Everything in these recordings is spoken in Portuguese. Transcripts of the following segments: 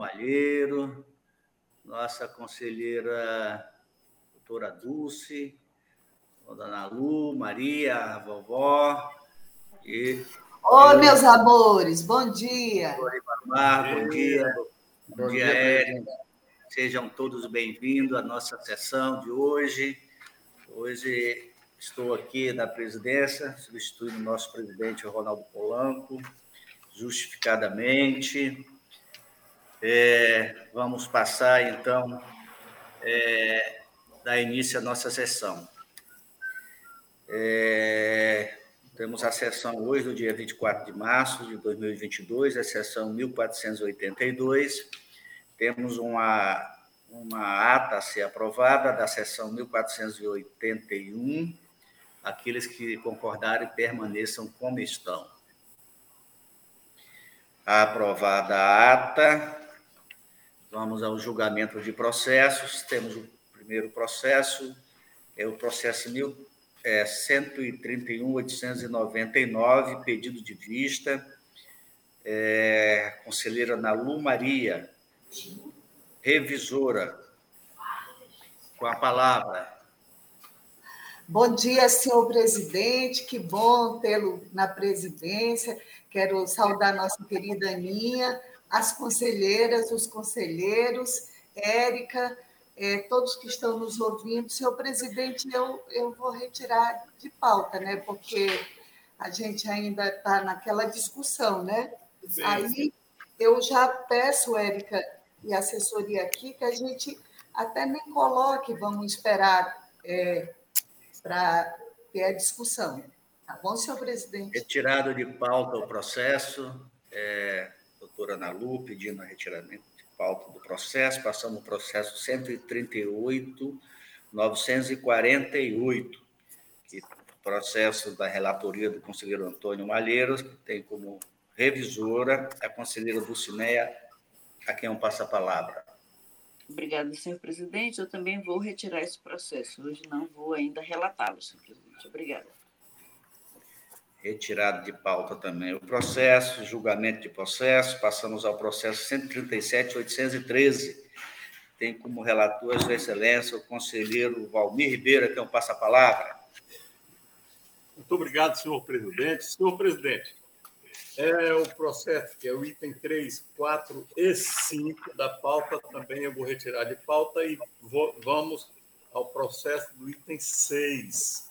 Malheiro, nossa conselheira doutora Dulce, Dona Lu, Maria, a vovó e... Oi, meus amores, bom dia. Oi, Mar, bom dia. Bom, bom dia, Érica. Sejam todos bem-vindos à nossa sessão de hoje. Hoje estou aqui na presidência, substituindo o nosso presidente Ronaldo Polanco, justificadamente. É, vamos passar, então, é, dar início à nossa sessão. É, temos a sessão hoje, do dia 24 de março de 2022, a sessão 1482. Temos uma, uma ata a ser aprovada da sessão 1481. Aqueles que concordarem permaneçam como estão. Aprovada a ata, Vamos ao julgamento de processos. Temos o primeiro processo, é o processo mil, é, 131.899, pedido de vista. É, conselheira Nalu Maria, revisora, com a palavra. Bom dia, senhor presidente, que bom tê-lo na presidência. Quero saudar nossa querida Aninha, as conselheiras, os conselheiros, Érica, é, todos que estão nos ouvindo. Senhor presidente, eu, eu vou retirar de pauta, né? porque a gente ainda está naquela discussão, né? Sim. Aí eu já peço, Érica, e assessoria aqui, que a gente até nem coloque, vamos esperar é, para ter a discussão. Tá bom, senhor presidente? Retirado de pauta o processo. É doutora Nalu, pedindo a retirada de pauta do processo. Passamos o processo 138, 948, que processo da relatoria do conselheiro Antônio Malheiros, que tem como revisora a conselheira Dulcineia, a quem eu passo a palavra. Obrigada, senhor presidente. Eu também vou retirar esse processo. Hoje não vou ainda relatá-lo, senhor presidente. Obrigada retirado de pauta também o processo, julgamento de processo, passamos ao processo 137.813. Tem como relator Sua Excelência o conselheiro Valmir Ribeiro, que é um passa-palavra. Muito obrigado, senhor presidente. Senhor presidente, é o processo, que é o item 3, 4 e 5 da pauta, também eu vou retirar de pauta e vou, vamos ao processo do item 6,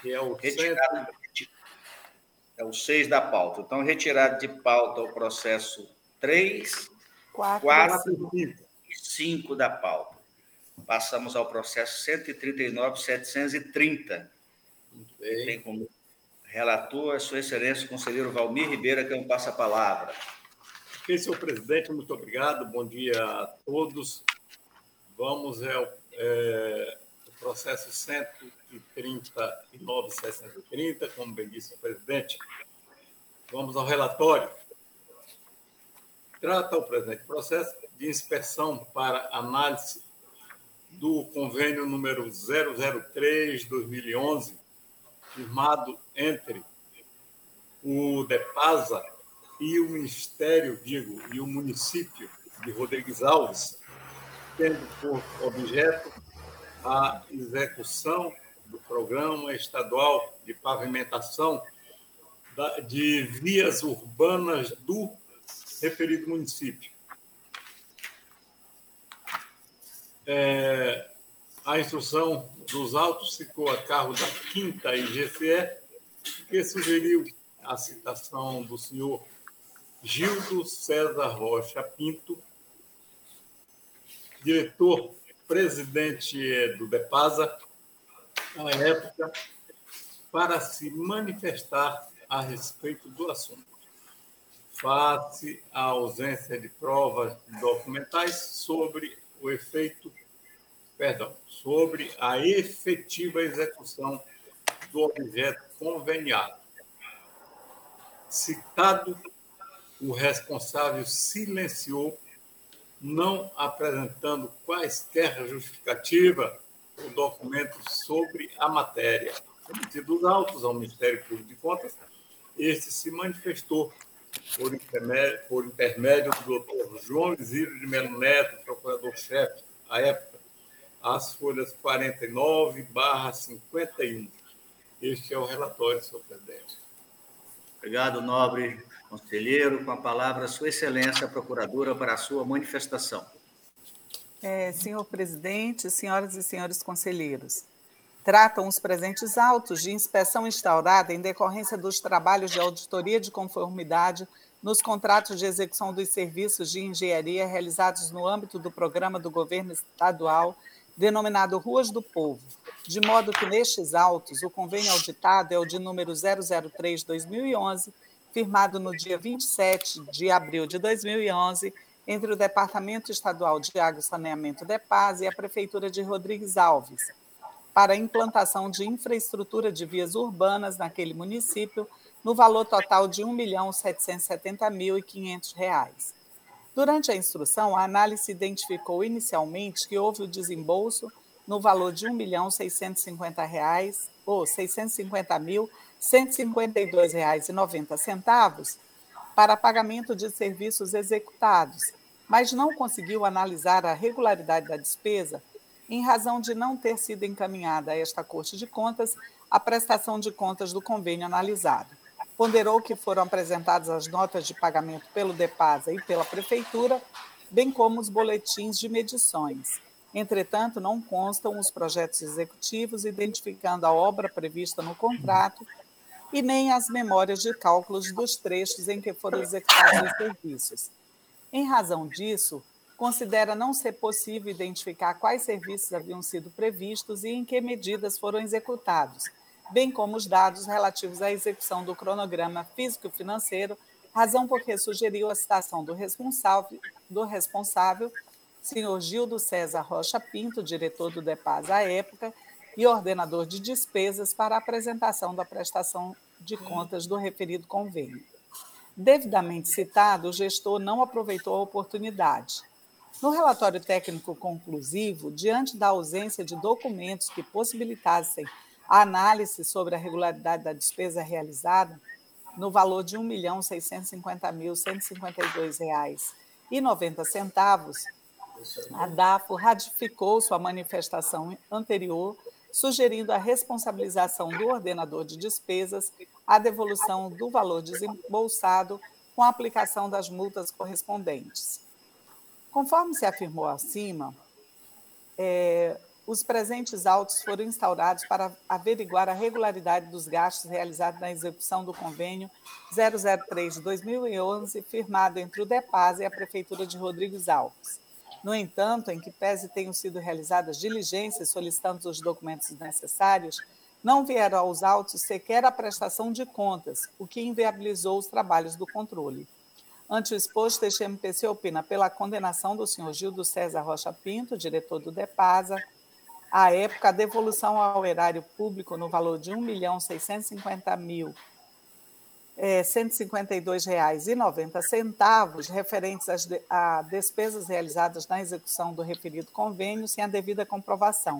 que é o retirado, centro é o 6 da pauta. Então, retirado de pauta o processo 3, 4, 4 e 5 da pauta. Passamos ao processo 139.730. Tem como relator a Sua Excelência o conselheiro Valmir Ribeira, que é um passa-palavra. Ok, senhor presidente, muito obrigado. Bom dia a todos. Vamos ao é, processo 139.630, como bem disse o presidente. Vamos ao relatório. Trata o presente processo de inspeção para análise do convênio número 003-2011, firmado entre o DEPASA e o Ministério, digo, e o município de Rodrigues Alves, tendo por objeto a execução do Programa Estadual de Pavimentação de vias urbanas do referido município. É, a instrução dos autos ficou a cargo da quinta IGCE, que sugeriu a citação do senhor Gildo César Rocha Pinto, diretor presidente do DEPASA, na época, para se manifestar a respeito do assunto. Face à ausência de provas documentais sobre o efeito, perdão, sobre a efetiva execução do objeto conveniado. Citado, o responsável silenciou não apresentando quaisquer justificativa ou documentos sobre a matéria. Cometidos autos ao Ministério Público de Contas, este se manifestou por intermédio, por intermédio do doutor João Isírio de Melo Neto, procurador-chefe, à época, as folhas 49 barra 51. Este é o relatório, senhor presidente. Obrigado, nobre conselheiro. Com a palavra, Sua Excelência, a Procuradora, para a sua manifestação. É, senhor presidente, senhoras e senhores conselheiros, tratam os presentes autos de inspeção instaurada em decorrência dos trabalhos de auditoria de conformidade nos contratos de execução dos serviços de engenharia realizados no âmbito do programa do governo estadual denominado Ruas do Povo, de modo que nestes autos o convênio auditado é o de número 003/2011, firmado no dia 27 de abril de 2011 entre o Departamento Estadual de Água e Saneamento DEPAS e a Prefeitura de Rodrigues Alves, para a implantação de infraestrutura de vias urbanas naquele município, no valor total de R$ 1.770.500. Durante a instrução, a análise identificou inicialmente que houve o desembolso no valor de R$ 1.650.000 ou R$ 650.152,90 para pagamento de serviços executados, mas não conseguiu analisar a regularidade da despesa em razão de não ter sido encaminhada a esta Corte de Contas a prestação de contas do convênio analisado. Ponderou que foram apresentadas as notas de pagamento pelo DEPASA e pela Prefeitura, bem como os boletins de medições. Entretanto, não constam os projetos executivos identificando a obra prevista no contrato e nem as memórias de cálculos dos trechos em que foram executados os serviços. Em razão disso, considera não ser possível identificar quais serviços haviam sido previstos e em que medidas foram executados, bem como os dados relativos à execução do cronograma físico-financeiro, razão por que sugeriu a citação do responsável, do responsável senhor Gildo César Rocha Pinto, diretor do DEPAS à época, e ordenador de despesas para apresentação da prestação de contas do referido convênio. Devidamente citado, o gestor não aproveitou a oportunidade. No relatório técnico conclusivo, diante da ausência de documentos que possibilitassem a análise sobre a regularidade da despesa realizada, no valor de R$ 1.650.152,90, a DAFO ratificou sua manifestação anterior, sugerindo a responsabilização do ordenador de despesas, a devolução do valor desembolsado com a aplicação das multas correspondentes. Conforme se afirmou acima, é, os presentes autos foram instaurados para averiguar a regularidade dos gastos realizados na execução do convênio 003 de 2011, firmado entre o DEPAS e a Prefeitura de Rodrigues Alves. No entanto, em que pese tenham sido realizadas diligências solicitando os documentos necessários, não vieram aos autos sequer a prestação de contas, o que inviabilizou os trabalhos do controle. Ante o exposto, este MPC opina pela condenação do senhor Gildo César Rocha Pinto, diretor do DEPASA, à época, a devolução ao erário público no valor de R$ 1.650.000 é, R$ 152,90 referentes às de, a despesas realizadas na execução do referido convênio sem a devida comprovação,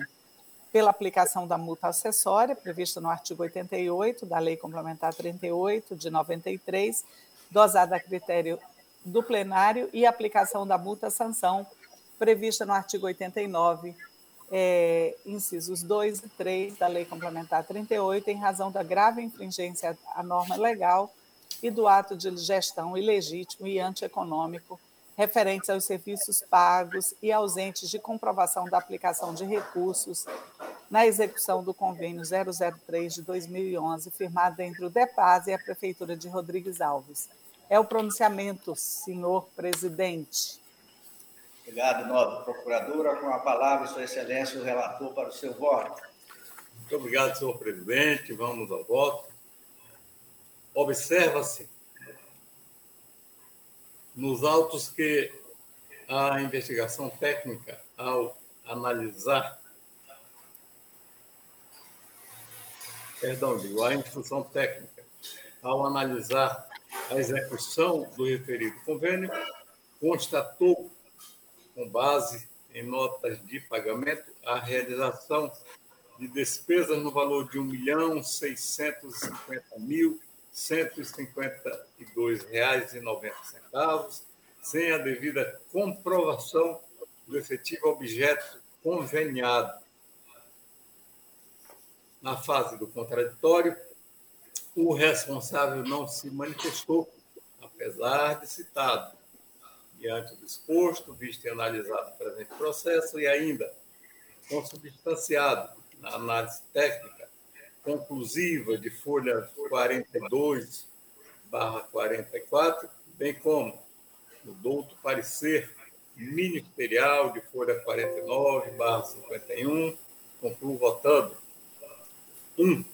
pela aplicação da multa acessória prevista no artigo 88 da Lei Complementar 38 de 93, dosada a critério do plenário, e aplicação da multa-sanção prevista no artigo 89, é, incisos 2 e 3 da Lei Complementar 38, em razão da grave infringência à norma legal e do ato de gestão ilegítimo e antieconômico referentes aos serviços pagos e ausentes de comprovação da aplicação de recursos na execução do convênio 003 de 2011, firmado entre o DEPAS e a Prefeitura de Rodrigues Alves. É o pronunciamento, senhor presidente. Obrigado, nobre procuradora. Com a palavra, Sua Excelência, o relator para o seu voto. Muito obrigado, senhor presidente. Vamos ao voto. Observa-se nos autos que a investigação técnica, ao analisar, perdão, digo, a instrução técnica, ao analisar a execução do referido convênio, constatou, com base em notas de pagamento, a realização de despesas no valor de R$ 1.650.000 R$ 152,90, sem a devida comprovação do efetivo objeto conveniado. Na fase do contraditório, o responsável não se manifestou, apesar de citado, diante do exposto, visto e analisado o presente processo e ainda consubstanciado na análise técnica conclusiva de folha 42 barra 44, bem como no douto parecer ministerial de folha 49 barra 51, concluo votando. 1. Um,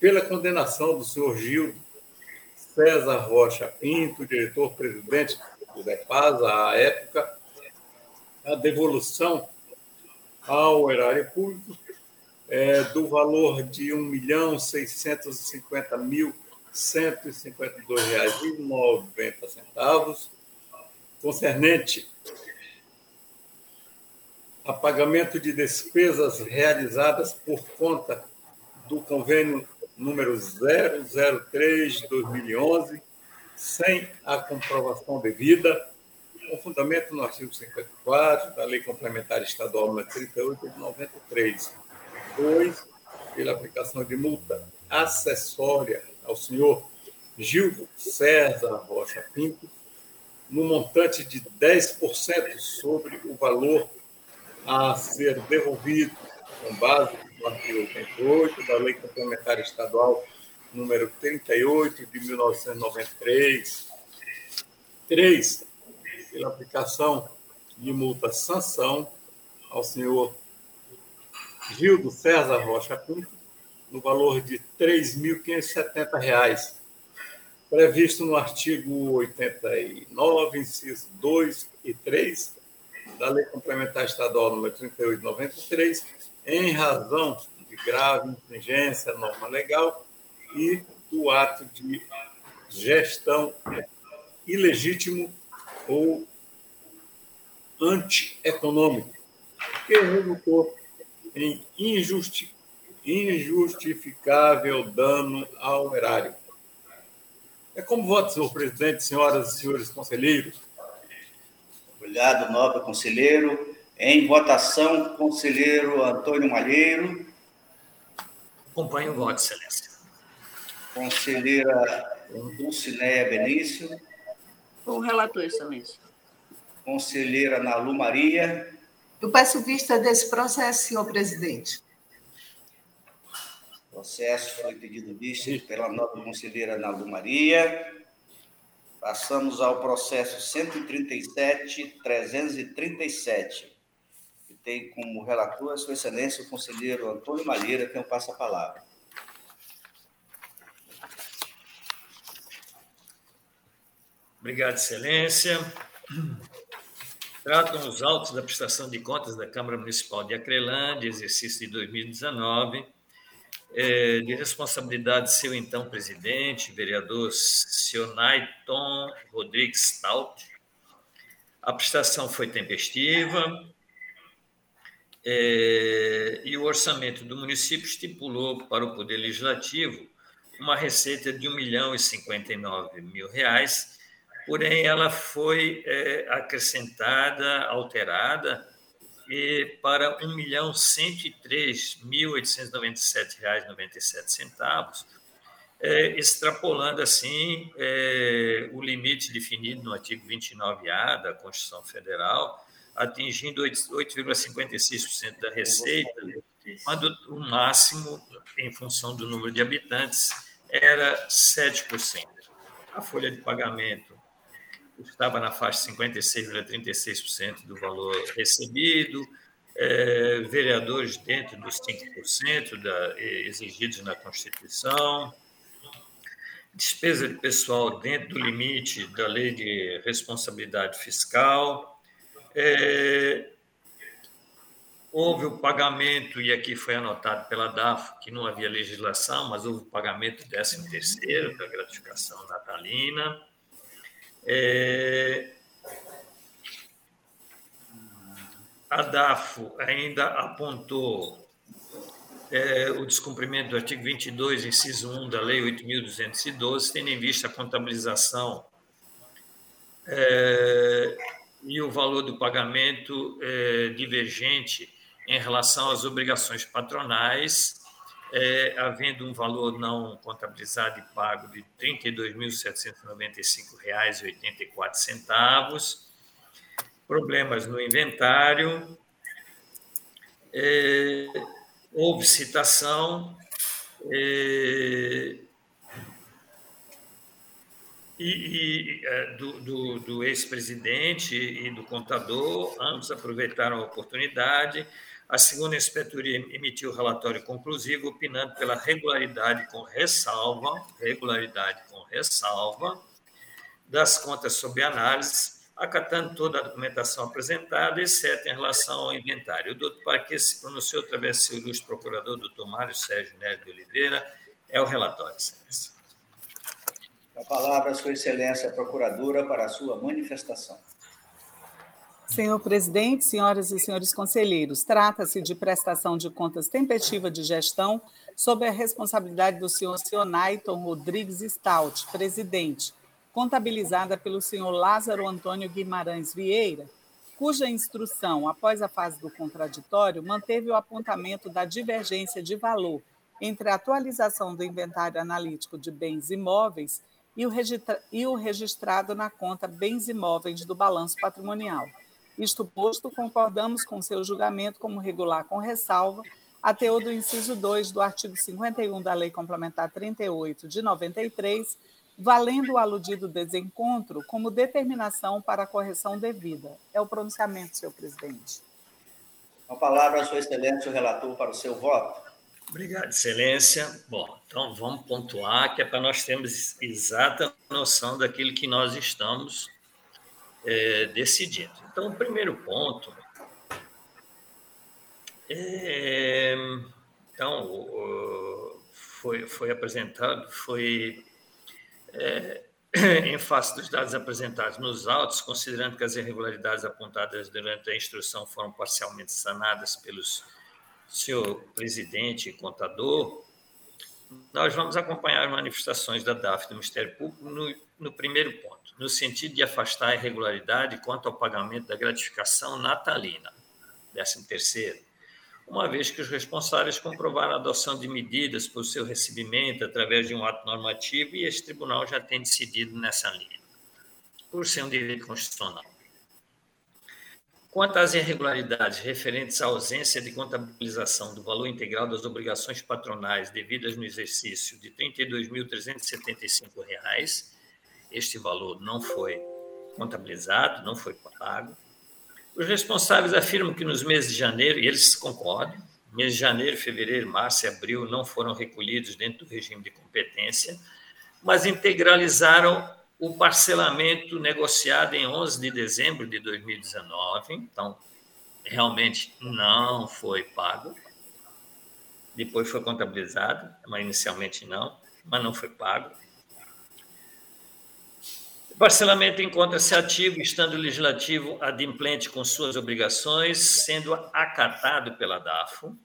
pela condenação do senhor Gildo César Rocha Pinto, diretor-presidente do DEPAS, à época, a devolução ao erário público é, do valor de R$ 1.650.152,90, concernente a pagamento de despesas realizadas por conta do convênio número 003 de 2011, sem a comprovação devida, com fundamento no artigo 54 da Lei Complementar Estadual nº 38 de 93. 2. Pela aplicação de multa acessória ao senhor Gildo César Rocha Pinto, no montante de 10% sobre o valor a ser devolvido com base no artigo 88 da Lei Complementar Estadual número 38 de 1993. 3. Pela aplicação de multa sanção ao senhor Gildo César Rocha Pinto, no valor de R$ 3.570, previsto no artigo 89, inciso 2 e 3 da Lei Complementar Estadual número 3893, em razão de grave infringência à norma legal e do ato de gestão ilegítimo ou antieconômico, que resultou em injusti injustificável dano ao erário. É como voto, senhor presidente, senhoras e senhores conselheiros. Obrigado, nobre conselheiro. Em votação, conselheiro Antônio Malheiro. Acompanho o voto, excelência. Conselheira Dulcinéia Benício. O relator, excelência. Conselheira Nalu Maria. Eu peço vista desse processo, senhor presidente. O processo foi pedido vista pela nova conselheira Nalu Maria. Passamos ao processo 137-337 tem como relator a Sua Excelência o conselheiro Antônio Malheira, quem eu passo a palavra. Obrigado, Excelência. Tratam os autos da prestação de contas da Câmara Municipal de Acrelândia, exercício de 2019, é, de responsabilidade de seu então presidente, vereador Sionaiton Rodrigues Stout. A prestação foi tempestiva, é, e o orçamento do município estipulou para o Poder Legislativo uma receita de 1 milhão e 59 mil reais, porém ela foi é, acrescentada, alterada, e para R$ 1 milhão 103.897 reais 97 centavos, é, extrapolando assim é, o limite definido no artigo 29A da Constituição Federal, atingindo 8,56% da receita, quando o máximo, em função do número de habitantes, era 7%. A folha de pagamento estava na faixa de 56,36% do valor recebido, é, vereadores dentro dos 5% da, exigidos na Constituição, despesa de pessoal dentro do limite da lei de responsabilidade fiscal, é, houve o pagamento, e aqui foi anotado pela DAF que não havia legislação, mas houve o pagamento 13 terceiro da gratificação natalina. É, a DAFO ainda apontou é, o descumprimento do artigo 22, inciso 1 da Lei 8.212, tendo em vista a contabilização é, e o valor do pagamento é, divergente em relação às obrigações patronais, é, havendo um valor não contabilizado e pago de R$ 32.795,84, problemas no inventário, é, houve citação é, e, e, é, do, do, do ex-presidente e do contador, ambos aproveitaram a oportunidade. A segunda inspetoria emitiu relatório conclusivo, opinando pela regularidade com ressalva, regularidade com ressalva, das contas sob análise, acatando toda a documentação apresentada, exceto em relação ao inventário. O doutor Parque se pronunciou através do seu ilustre procurador, doutor Mário Sérgio Nery de Oliveira. É o relatório, excelência. A palavra, Sua Excelência, Procuradora, para a sua manifestação. Senhor presidente, senhoras e senhores conselheiros, trata-se de prestação de contas tempestiva de gestão sob a responsabilidade do senhor Sionaiton Rodrigues Stout, presidente, contabilizada pelo senhor Lázaro Antônio Guimarães Vieira, cuja instrução, após a fase do contraditório, manteve o apontamento da divergência de valor entre a atualização do inventário analítico de bens imóveis e o, e o registrado na conta bens imóveis do balanço patrimonial. Isto posto, concordamos com seu julgamento como regular com ressalva, a teor do inciso 2 do artigo 51 da Lei Complementar 38 de 93, valendo o aludido desencontro como determinação para a correção devida. É o pronunciamento, senhor presidente. A palavra, Sua Excelência, o relator, para o seu voto. Obrigado, Excelência. Bom, então vamos pontuar, que é para nós termos exata noção daquilo que nós estamos é, decidindo. Então, o primeiro ponto é, então, foi, foi apresentado, foi é, em face dos dados apresentados nos autos, considerando que as irregularidades apontadas durante a instrução foram parcialmente sanadas pelos senhor presidente e contador, nós vamos acompanhar manifestações da DAF do Ministério Público no, no primeiro ponto, no sentido de afastar a irregularidade quanto ao pagamento da gratificação natalina, décimo terceiro, uma vez que os responsáveis comprovaram a adoção de medidas para o seu recebimento através de um ato normativo e esse tribunal já tem decidido nessa linha, por ser um direito constitucional. Quanto às irregularidades referentes à ausência de contabilização do valor integral das obrigações patronais devidas no exercício de R$ 32.375, este valor não foi contabilizado, não foi pago. Os responsáveis afirmam que nos meses de janeiro, e eles concordam, meses de janeiro, fevereiro, março e abril não foram recolhidos dentro do regime de competência, mas integralizaram o parcelamento negociado em 11 de dezembro de 2019, então realmente não foi pago. Depois foi contabilizado, mas inicialmente não, mas não foi pago. Parcelamento encontra-se ativo, estando o legislativo adimplente com suas obrigações, sendo acatado pela DAFO,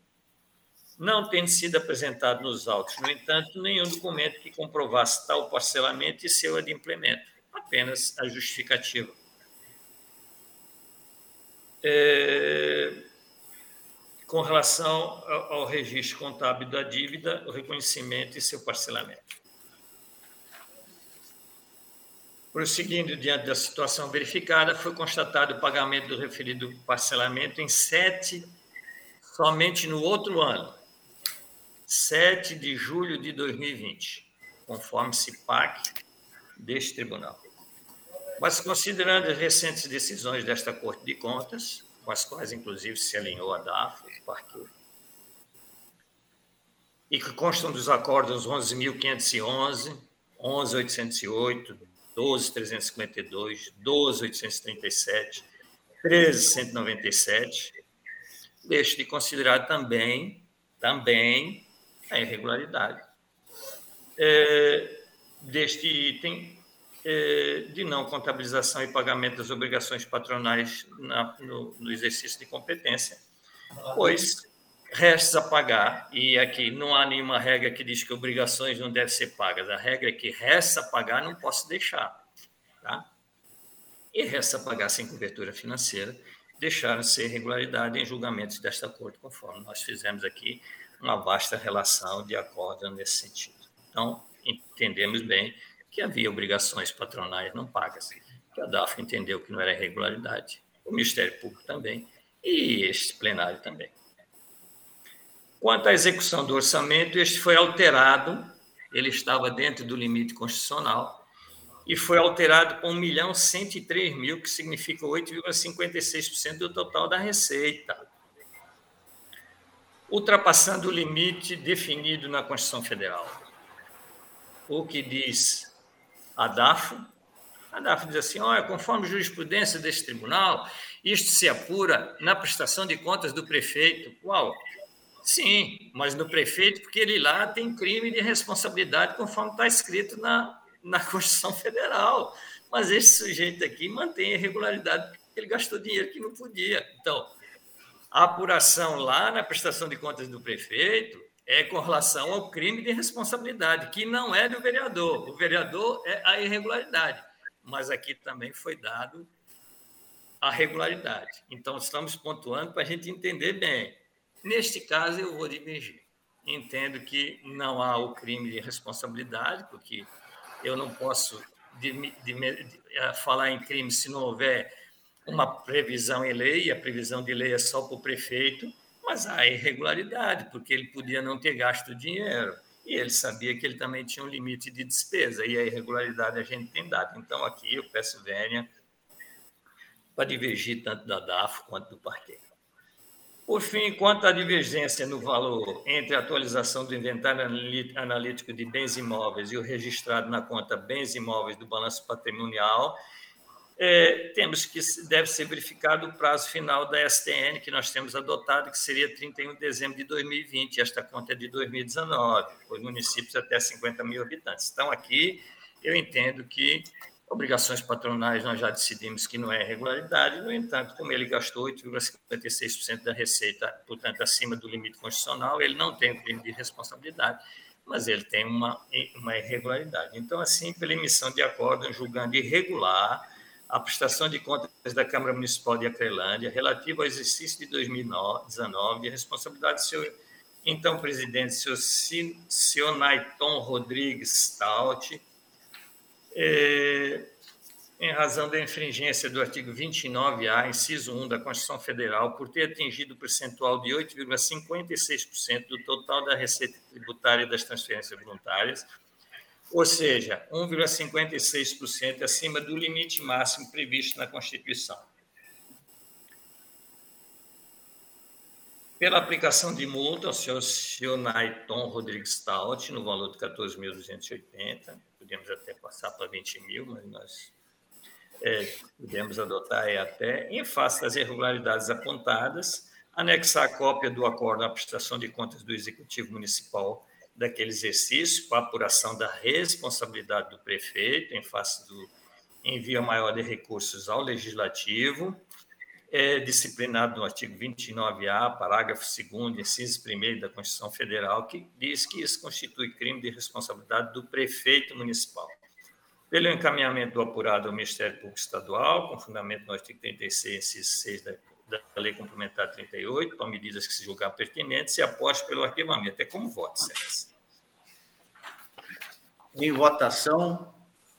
não tendo sido apresentado nos autos, no entanto, nenhum documento que comprovasse tal parcelamento e seu adimplemento, apenas a justificativa. É, com relação ao registro contábil da dívida, o reconhecimento e seu parcelamento. Prosseguindo diante da situação verificada, foi constatado o pagamento do referido parcelamento em sete, somente no outro ano, 7 de julho de 2020, conforme CIPAC deste tribunal. Mas, considerando as recentes decisões desta Corte de Contas, com as quais, inclusive, se alinhou a DAF, Parque, e que constam dos acordos 11.511, 11.808, 12.352, 12.837, 13.197, deixe de considerar também, também a irregularidade. É, deste item é, de não contabilização e pagamento das obrigações patronais na, no, no exercício de competência, pois restos a pagar, e aqui não há nenhuma regra que diz que obrigações não devem ser pagas, a regra é que resta a pagar, não posso deixar. Tá? E resta a pagar sem cobertura financeira, deixaram de ser irregularidade em julgamentos desta Corte, conforme nós fizemos aqui uma vasta relação de acordo nesse sentido. Então, entendemos bem que havia obrigações patronais não pagas, que a DAF entendeu que não era irregularidade, o Ministério Público também, e este plenário também. Quanto à execução do orçamento, este foi alterado, ele estava dentro do limite constitucional, e foi alterado para 1 milhão 103 mil, que significa 8,56% do total da receita, ultrapassando o limite definido na Constituição Federal. O que diz a DAFO? A DAFO diz assim: olha, conforme jurisprudência deste tribunal, isto se apura na prestação de contas do prefeito. Qual? Sim, mas no prefeito, porque ele lá tem crime de responsabilidade, conforme está escrito na, na Constituição Federal. Mas esse sujeito aqui mantém a irregularidade porque ele gastou dinheiro que não podia. Então, a apuração lá na prestação de contas do prefeito é com relação ao crime de responsabilidade, que não é do vereador. O vereador é a irregularidade. Mas aqui também foi dado a regularidade. Então, estamos pontuando para a gente entender bem. Neste caso, eu vou divergir. Entendo que não há o crime de responsabilidade, porque eu não posso de, de, de, eh, falar em crime se não houver uma previsão em lei, a previsão de lei é só para o prefeito, mas há irregularidade, porque ele podia não ter gasto dinheiro, e ele sabia que ele também tinha um limite de despesa, e a irregularidade a gente tem dado. Então, aqui eu peço vênia para divergir tanto da DAF quanto do parquet. Por fim, quanto à divergência no valor entre a atualização do inventário analítico de bens imóveis e o registrado na conta bens imóveis do balanço patrimonial, é, temos que deve ser verificado o prazo final da STN que nós temos adotado, que seria 31 de dezembro de 2020. Esta conta é de 2019, os municípios até 50 mil habitantes. Então, aqui eu entendo que Obrigações patronais nós já decidimos que não é irregularidade, no entanto, como ele gastou 8,56% da receita, portanto, acima do limite constitucional, ele não tem crime de responsabilidade, mas ele tem uma, uma irregularidade. Então, assim, pela emissão de acordo julgando irregular a prestação de contas da Câmara Municipal de Acrelândia relativa ao exercício de 2019 e a responsabilidade do seu então presidente, seu Sionaiton Rodrigues Stout, é, em razão da infringência do artigo 29A, inciso 1 da Constituição Federal, por ter atingido o percentual de 8,56% do total da receita tributária das transferências voluntárias, ou seja, 1,56% acima do limite máximo previsto na Constituição. Pela aplicação de multa ao senhor Sionaiton Rodrigues Stout, no valor de 14.280, podemos até passar para 20 mil, mas nós é, podemos adotar até, em face das irregularidades apontadas, anexar a cópia do acordo à prestação de contas do Executivo Municipal daquele exercício, para apuração da responsabilidade do prefeito, em face do envio maior de recursos ao Legislativo, é disciplinado no artigo 29A, parágrafo 2 inciso 1 da Constituição Federal, que diz que isso constitui crime de responsabilidade do prefeito municipal. Pelo encaminhamento do apurado ao Ministério Público Estadual, com fundamento no artigo 36, inciso 6 da, da Lei Complementar 38, com medidas que se julgar pertinentes, e após pelo arquivamento. É como voto, Sérgio. Em votação,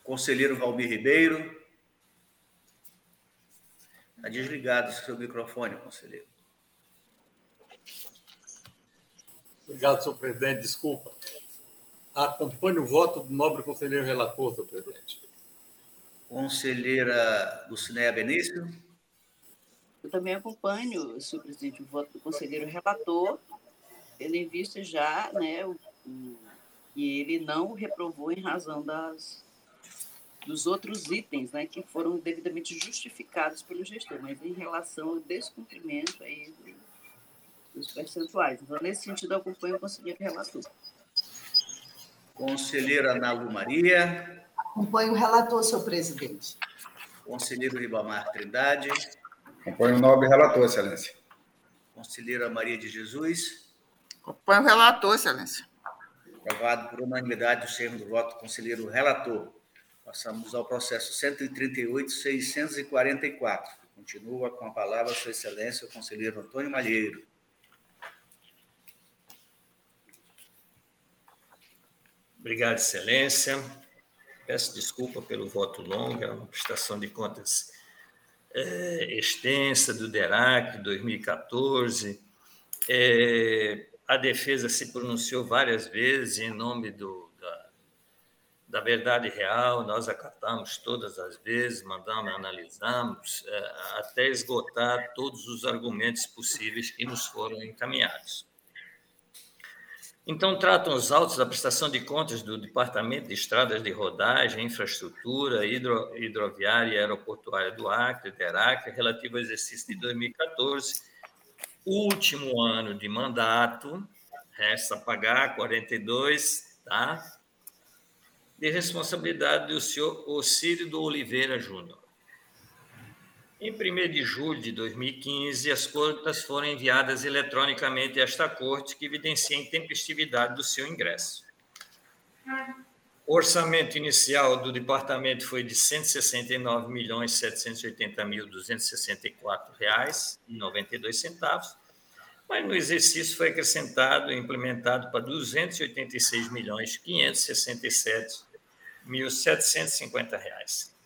conselheiro Valmir Ribeiro. Está desligado o seu microfone, conselheiro. Obrigado, senhor presidente. Desculpa. Acompanhe o voto do nobre conselheiro relator, senhor presidente. Conselheira Lucinéia Benício. Eu também acompanho, senhor presidente, o voto do conselheiro relator, tendo em vista já né, o, o, que ele não reprovou em razão das dos outros itens, né, que foram devidamente justificados pelo gestor, mas em relação ao descumprimento aí dos percentuais. Então, nesse sentido, eu acompanho o conselheiro relator. Conselheira Nalu Maria. Acompanho o relator, senhor presidente. Conselheiro Ribamar Trindade. Acompanho o nobre relator, excelência. Conselheira Maria de Jesus. Acompanho o relator, excelência. Aprovado por unanimidade do termo do voto conselheiro relator. Passamos ao processo 138.644. Continua com a palavra Sua Excelência, o conselheiro Antônio Malheiro. Obrigado, Excelência. Peço desculpa pelo voto longo, é uma prestação de contas é, extensa do DERAC 2014. É, a defesa se pronunciou várias vezes em nome do, da, da verdade real, nós acatamos todas as vezes, mandamos, analisamos, é, até esgotar todos os argumentos possíveis que nos foram encaminhados. Então, tratam os autos da prestação de contas do Departamento de Estradas de Rodagem, Infraestrutura, Hidro, Hidroviária e Aeroportuária do Acre, DERAC, relativo ao exercício de 2014, último ano de mandato, resta pagar 42, tá? De responsabilidade do senhor Ocílio do Oliveira Júnior. Em 1 de julho de 2015, as contas foram enviadas eletronicamente a esta corte, que evidencia a intempestividade do seu ingresso. O orçamento inicial do departamento foi de R$ 169.780.264,92, mas no exercício foi acrescentado e implementado para R$ 286.567.750.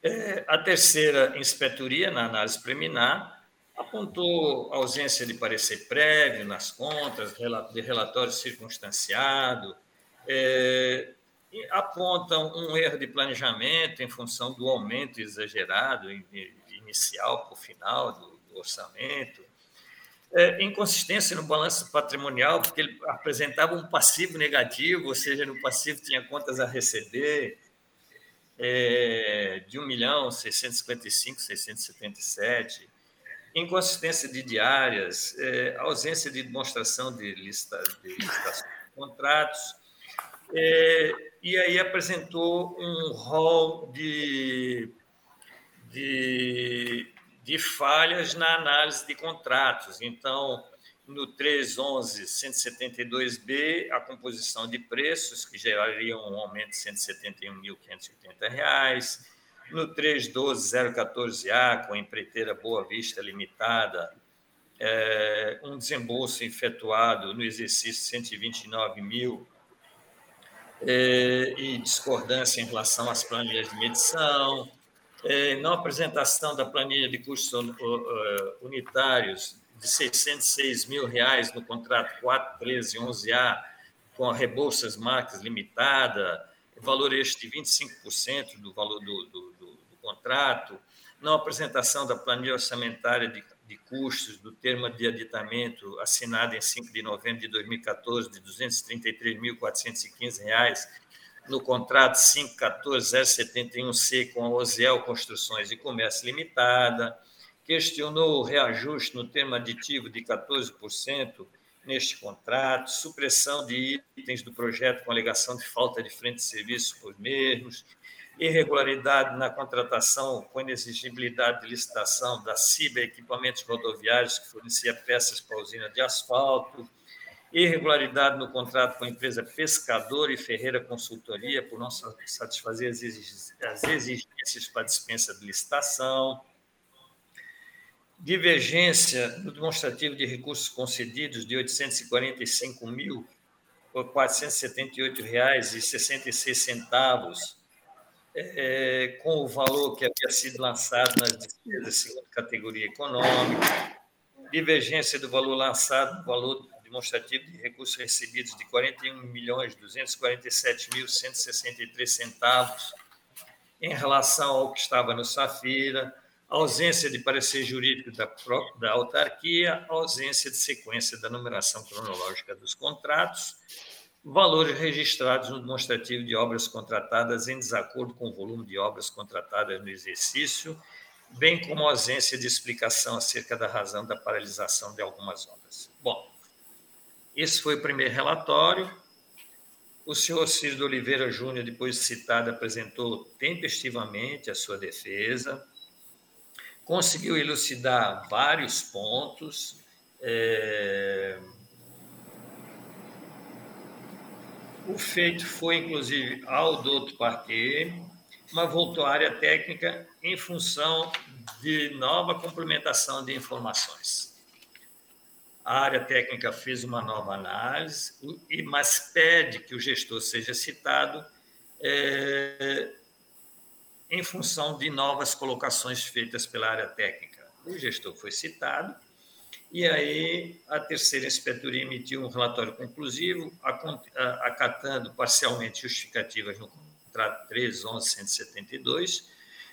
É, a terceira inspetoria, na análise preliminar, apontou ausência de parecer prévio nas contas, de relatório circunstanciado, é, apontam um erro de planejamento em função do aumento exagerado inicial para o final do, do orçamento, é, inconsistência no balanço patrimonial, porque ele apresentava um passivo negativo, ou seja, no passivo tinha contas a receber, é, de 1 milhão 655, 677, inconsistência de diárias, é, ausência de demonstração de, lista, de de contratos, é, e aí apresentou um rol de, de, de falhas na análise de contratos. Então, no 311 172B, a composição de preços, que gerariam um aumento de R$ 171.580. No 312 014A, com a empreiteira Boa Vista Limitada, é, um desembolso efetuado no exercício 129 mil é, e discordância em relação às planilhas de medição, não apresentação da planilha de custos unitários de 606 mil reais no contrato 41311A com a Rebouças Marcas Limitada, valor este de 25% do valor do, do, do, do, contrato, não apresentação da planilha orçamentária de, de custos do termo de aditamento assinado em 5 de novembro de 2014 de R$ 233.415 no contrato 514071C com a Osiel Construções e Comércio Limitada, questionou o reajuste no termo aditivo de 14% neste contrato, supressão de itens do projeto com alegação de falta de frente de serviço por mesmos, irregularidade na contratação com inexigibilidade de licitação da CIBA Equipamentos Rodoviários, que fornecia peças para usina de asfalto, irregularidade no contrato com a empresa Pescador e Ferreira Consultoria, por não satisfazer as exigências para dispensa de licitação, divergência no demonstrativo de recursos concedidos de R$ 845.478,66, é, com o valor que havia sido lançado nas despesas segunda categoria econômica, divergência do valor lançado no valor demonstrativo de recursos recebidos de R$ 41.247.163 em relação ao que estava no Safira, ausência de parecer jurídico da, da autarquia, ausência de sequência da numeração cronológica dos contratos, valores registrados no demonstrativo de obras contratadas em desacordo com o volume de obras contratadas no exercício, bem como ausência de explicação acerca da razão da paralisação de algumas obras. Bom, esse foi o primeiro relatório. O senhor de Oliveira Júnior, depois citado, apresentou tempestivamente a sua defesa conseguiu elucidar vários pontos. É... O feito foi, inclusive, ao doutor Parquet, mas voltou à área técnica em função de nova complementação de informações. A área técnica fez uma nova análise, mas pede que o gestor seja citado é, em função de novas colocações feitas pela área técnica. O gestor foi citado, e aí a terceira inspetoria emitiu um relatório conclusivo, acatando parcialmente justificativas no contrato 3.11.172.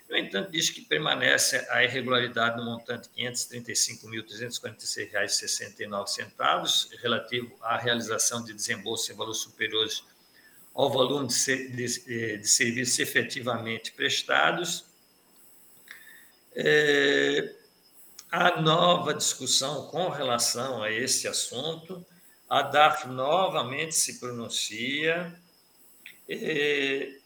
No entanto, diz que permanece a irregularidade no montante R$ 535.346,69, relativo à realização de desembolso em valores superiores ao volume de, de, de serviços efetivamente prestados. É, a nova discussão com relação a esse assunto, a DAF novamente se pronuncia e,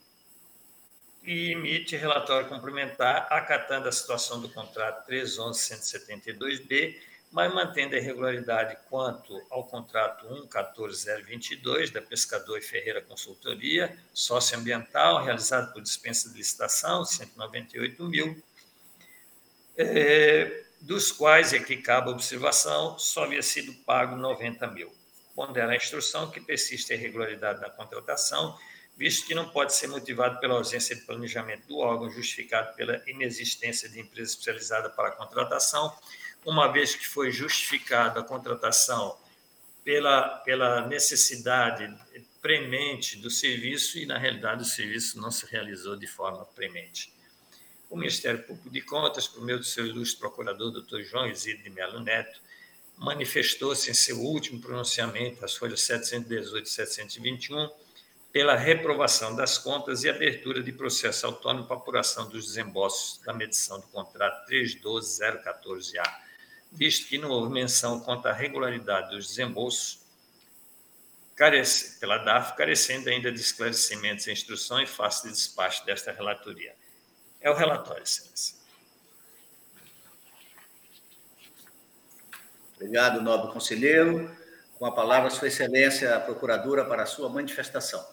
e emite relatório complementar acatando a situação do contrato 311.172B mas mantendo a irregularidade quanto ao contrato 114022 da Pescador e Ferreira Consultoria Socioambiental, realizado por dispensa de licitação, 198 mil, é, dos quais, aqui cabe a observação, só havia sido pago 90 mil. Pondera a instrução que persiste a irregularidade na contratação, visto que não pode ser motivado pela ausência de planejamento do órgão, justificado pela inexistência de empresa especializada para a contratação, uma vez que foi justificada a contratação pela, pela necessidade premente do serviço e, na realidade, o serviço não se realizou de forma premente. O Ministério Público de Contas, por meio do seu ilustre procurador, doutor João Isidro de Melo Neto, manifestou-se em seu último pronunciamento, as folhas 718 e 721, pela reprovação das contas e abertura de processo autônomo para apuração dos desembolsos da medição do contrato 312014A visto que não houve menção quanto à regularidade dos desembolsos carece, pela DAF, carecendo ainda de esclarecimentos e instruções face de despacho desta relatoria. É o relatório, excelência. Obrigado, nobre conselheiro. Com a palavra, Sua Excelência, a Procuradora, para a sua manifestação.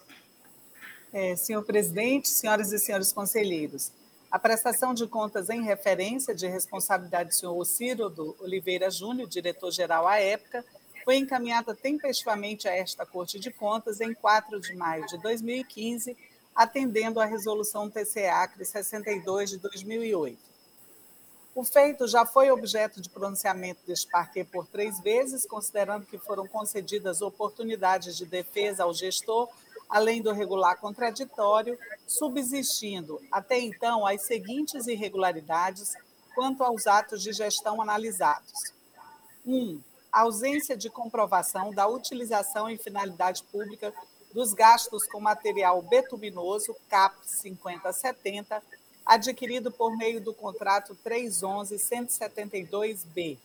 É, senhor presidente, senhoras e senhores conselheiros, a prestação de contas em referência de responsabilidade do senhor Ciro do Oliveira Júnior, diretor-geral à época, foi encaminhada tempestivamente a esta Corte de Contas em 4 de maio de 2015, atendendo à resolução TCA 62 de 2008. O feito já foi objeto de pronunciamento deste parquê por três vezes, considerando que foram concedidas oportunidades de defesa ao gestor além do regular contraditório, subsistindo até então as seguintes irregularidades quanto aos atos de gestão analisados. 1. Um, ausência de comprovação da utilização em finalidade pública dos gastos com material betuminoso CAP 5070, adquirido por meio do contrato 311-172B.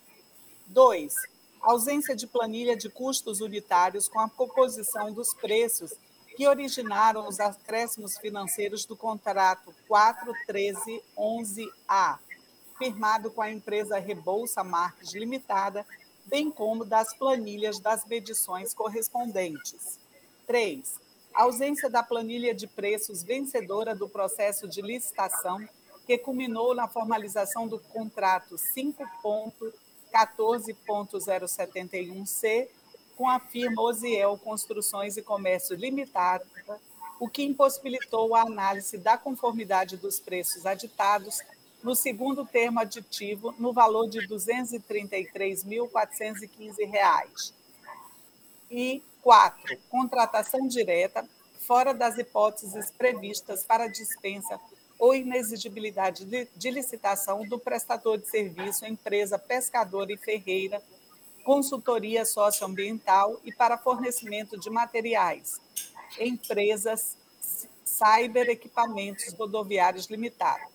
2. Ausência de planilha de custos unitários com a composição dos preços que originaram os acréscimos financeiros do contrato 41311A, firmado com a empresa Rebolsa Marques Limitada, bem como das planilhas das medições correspondentes. 3. Ausência da planilha de preços vencedora do processo de licitação, que culminou na formalização do contrato 5.14.071C com a firma Osiel Construções e Comércio Limitada, o que impossibilitou a análise da conformidade dos preços aditados no segundo termo aditivo no valor de R$ 233.415. E quatro, contratação direta fora das hipóteses previstas para dispensa ou inexigibilidade de licitação do prestador de serviço empresa pescadora e ferreira consultoria socioambiental e para fornecimento de materiais, empresas Cyber Equipamentos Rodoviários Limitada.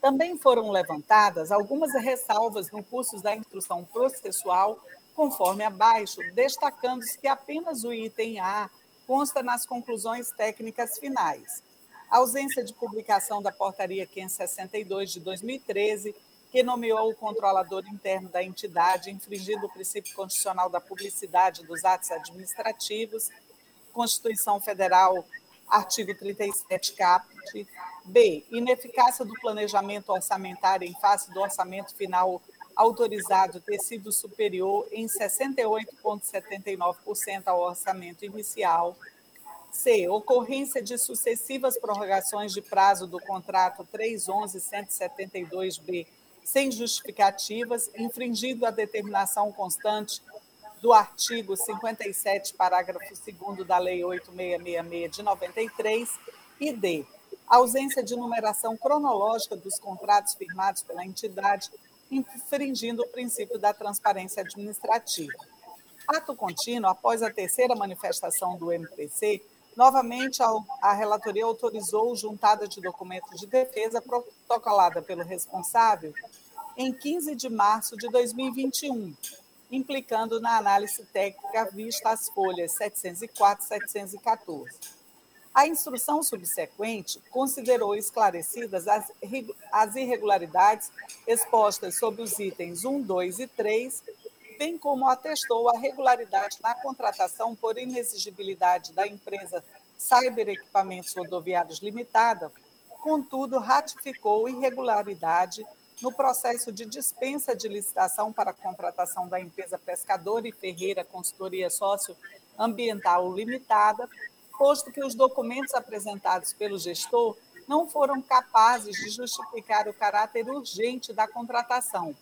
Também foram levantadas algumas ressalvas no curso da instrução processual, conforme abaixo, destacando-se que apenas o item A consta nas conclusões técnicas finais. A ausência de publicação da Portaria 562 de 2013, que nomeou o controlador interno da entidade, infringindo o princípio constitucional da publicidade dos atos administrativos, Constituição Federal, artigo 37, caput. B. Ineficácia do planejamento orçamentário em face do orçamento final autorizado ter sido superior em 68,79% ao orçamento inicial. C. Ocorrência de sucessivas prorrogações de prazo do contrato 311.172b sem justificativas, infringindo a determinação constante do artigo 57, parágrafo 2 da Lei 8666 de 93, e D. Ausência de numeração cronológica dos contratos firmados pela entidade, infringindo o princípio da transparência administrativa. Ato contínuo, após a terceira manifestação do MPC, novamente a relatoria autorizou juntada de documentos de defesa protocolada pelo responsável em 15 de março de 2021, implicando na análise técnica vista as folhas 704 e 714. A instrução subsequente considerou esclarecidas as, as irregularidades expostas sob os itens 1, 2 e 3, bem como atestou a regularidade na contratação por inexigibilidade da empresa Cyber Equipamentos Rodoviários Limitada, contudo, ratificou irregularidade no processo de dispensa de licitação para a contratação da empresa Pescador e Ferreira Consultoria Socioambiental Limitada, posto que os documentos apresentados pelo gestor não foram capazes de justificar o caráter urgente da contratação,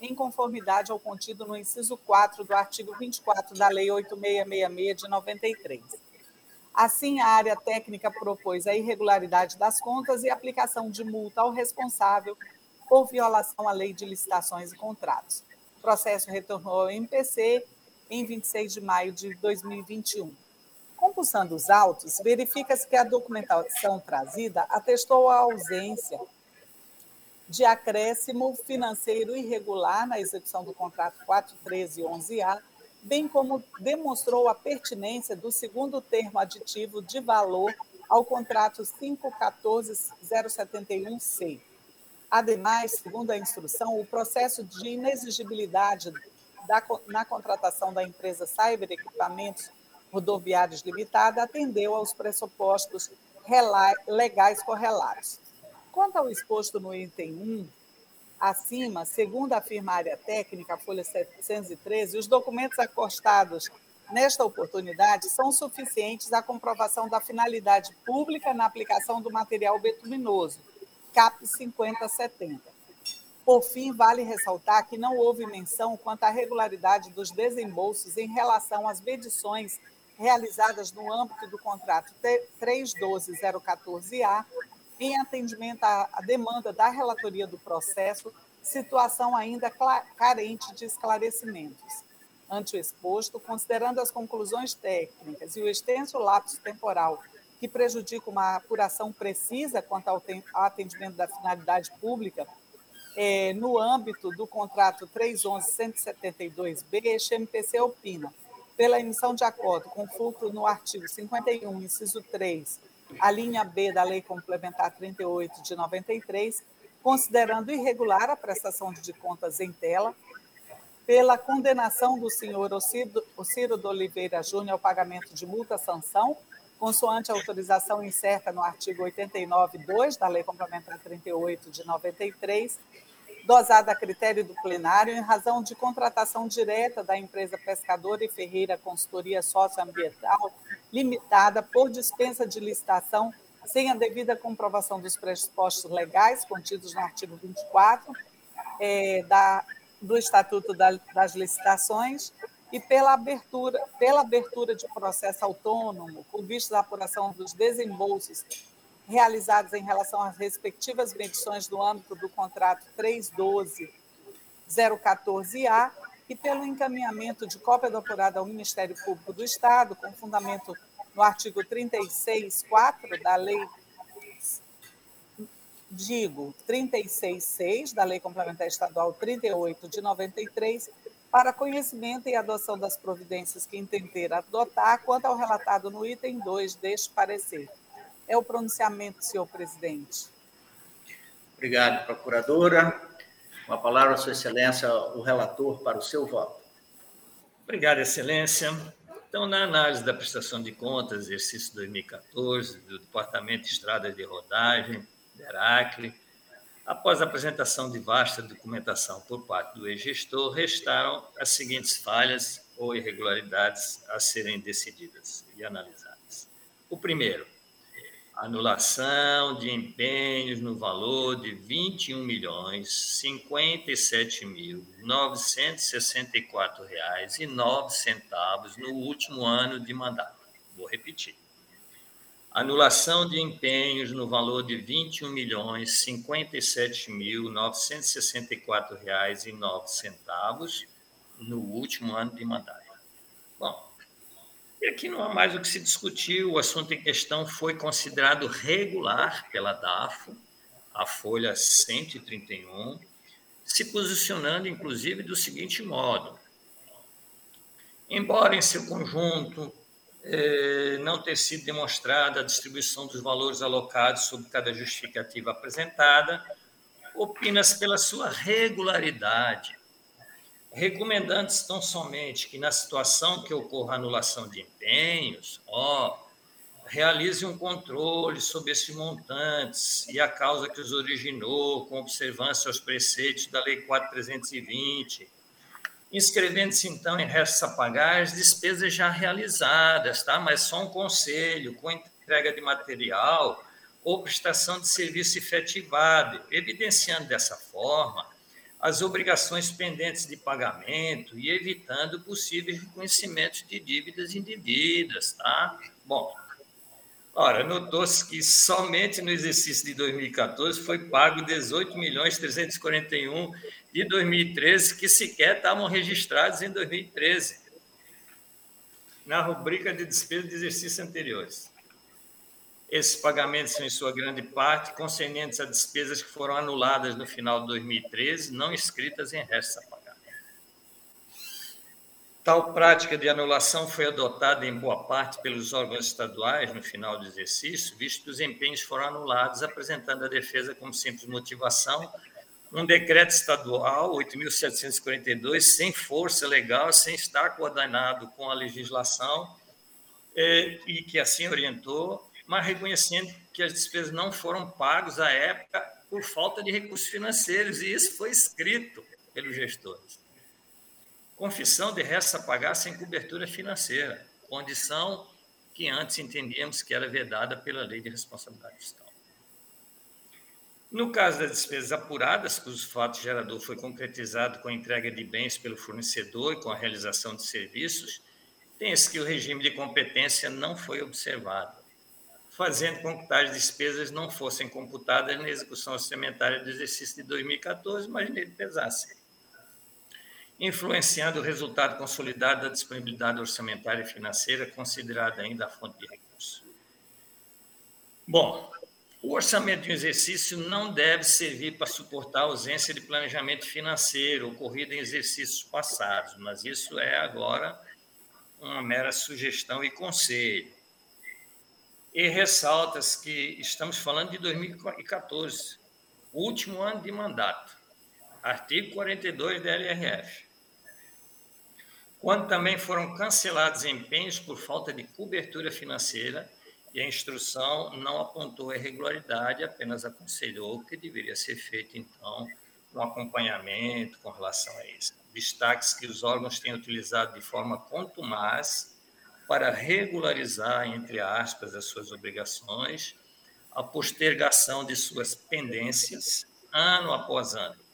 em conformidade ao contido no inciso 4 do artigo 24 da Lei 8666 de 93. Assim, a área técnica propôs a irregularidade das contas e aplicação de multa ao responsável por violação à lei de licitações e contratos. O processo retornou ao MPC em 26 de maio de 2021. Compulsando os autos, verifica-se que a documentação trazida atestou a ausência de acréscimo financeiro irregular na execução do contrato 41311A, bem como demonstrou a pertinência do segundo termo aditivo de valor ao contrato 514071C, Ademais, segundo a instrução, o processo de inexigibilidade da, na contratação da empresa Cyber Equipamentos Rodoviários Limitada atendeu aos pressupostos legais correlatos. Quanto ao exposto no item 1, acima, segundo afirma a área técnica, folha 713, os documentos acostados nesta oportunidade são suficientes à comprovação da finalidade pública na aplicação do material betuminoso, CAP 5070. Por fim, vale ressaltar que não houve menção quanto à regularidade dos desembolsos em relação às medições realizadas no âmbito do contrato 312014A, em atendimento à demanda da relatoria do processo, situação ainda carente de esclarecimentos. Ante o exposto, considerando as conclusões técnicas e o extenso lapso temporal que prejudica uma apuração precisa quanto ao atendimento da finalidade pública, é, no âmbito do contrato 311-172B, este MPC opina pela emissão de acordo com fulcro no artigo 51, inciso 3, a linha B da Lei Complementar 38 de 93, considerando irregular a prestação de contas em tela, pela condenação do senhor Ociro de Oliveira Júnior ao pagamento de multa-sanção consoante a autorização incerta no artigo 89.2 da Lei Complementar 38 de 93, dosada a critério do plenário em razão de contratação direta da empresa pescadora e ferreira consultoria socioambiental limitada por dispensa de licitação sem a devida comprovação dos pressupostos legais contidos no artigo 24 é, da, do Estatuto da, das Licitações e pela abertura, pela abertura de processo autônomo, com vista à apuração dos desembolsos realizados em relação às respectivas medições do âmbito do contrato 312-014A e pelo encaminhamento de cópia do apurado ao Ministério Público do Estado, com fundamento no artigo 36.4 da Lei digo, 36.6 da Lei Complementar Estadual 38 de 93, para conhecimento e adoção das providências que entender adotar quanto ao relatado no item 2 deste parecer. É o pronunciamento, senhor presidente. Obrigado, procuradora. Com a palavra, Sua Excelência, o relator, para o seu voto. Obrigado, Excelência. Então, na análise da prestação de contas, exercício 2014, do Departamento de Estradas de Rodagem, DERACLE, após a apresentação de vasta documentação por parte do ex-gestor, restaram as seguintes falhas ou irregularidades a serem decididas e analisadas. O primeiro, anulação de empenhos no valor de R$ 21 milhões 57 mil 964 reais no último ano de mandato. Vou repetir. Anulação de empenhos no valor de R$ 21 milhões 57 mil 964 reais e nove centavos no último ano de mandato. Bom, e aqui não há mais o que se discutir, o assunto em questão foi considerado regular pela DAFO, a folha 131, se posicionando, inclusive, do seguinte modo: embora em seu conjunto eh, não ter sido demonstrada a distribuição dos valores alocados sob cada justificativa apresentada, opina-se pela sua regularidade recomendando tão somente que na situação que ocorra anulação de empenhos, ó, realize um controle sobre esses montantes e a causa que os originou, com observância aos preceitos da Lei 4320, inscrevendo-se então em restos a pagar as despesas já realizadas, tá? Mas só um conselho, com entrega de material ou prestação de serviço efetivado, evidenciando dessa forma as obrigações pendentes de pagamento e evitando possíveis reconhecimentos de dívidas indevidas, tá? Bom, ora, notou-se que somente no exercício de 2014 foi pago 18 milhões 341 de 2013 que sequer estavam registrados em 2013 na rubrica de despesas de exercícios anteriores. Esses pagamentos são, em sua grande parte, concernentes a despesas que foram anuladas no final de 2013, não inscritas em restos a pagar. Tal prática de anulação foi adotada em boa parte pelos órgãos estaduais no final do exercício, visto que os empenhos foram anulados, apresentando a defesa como simples motivação um decreto estadual 8.742, sem força legal, sem estar coordenado com a legislação, eh, e que assim orientou, mas reconhecendo que as despesas não foram pagas à época por falta de recursos financeiros, e isso foi escrito pelos gestores. Confissão de restos a pagar sem cobertura financeira, condição que antes entendíamos que era vedada pela Lei de Responsabilidade Fiscal. No caso das despesas apuradas, cujo fato gerador foi concretizado com a entrega de bens pelo fornecedor e com a realização de serviços, tem-se que o regime de competência não foi observado fazendo com que tais despesas não fossem computadas na execução orçamentária do exercício de 2014, mas nele pesassem, influenciando o resultado consolidado da disponibilidade orçamentária e financeira, considerada ainda a fonte de recursos. Bom, o orçamento de um exercício não deve servir para suportar a ausência de planejamento financeiro ocorrido em exercícios passados, mas isso é agora uma mera sugestão e conselho e ressalta-se que estamos falando de 2014, último ano de mandato, artigo 42 da LRF. Quando também foram cancelados empenhos por falta de cobertura financeira e a instrução não apontou irregularidade, apenas aconselhou que deveria ser feito, então, um acompanhamento com relação a isso. Destaques que os órgãos têm utilizado de forma contumaz para regularizar, entre aspas, as suas obrigações, a postergação de suas pendências, ano após ano.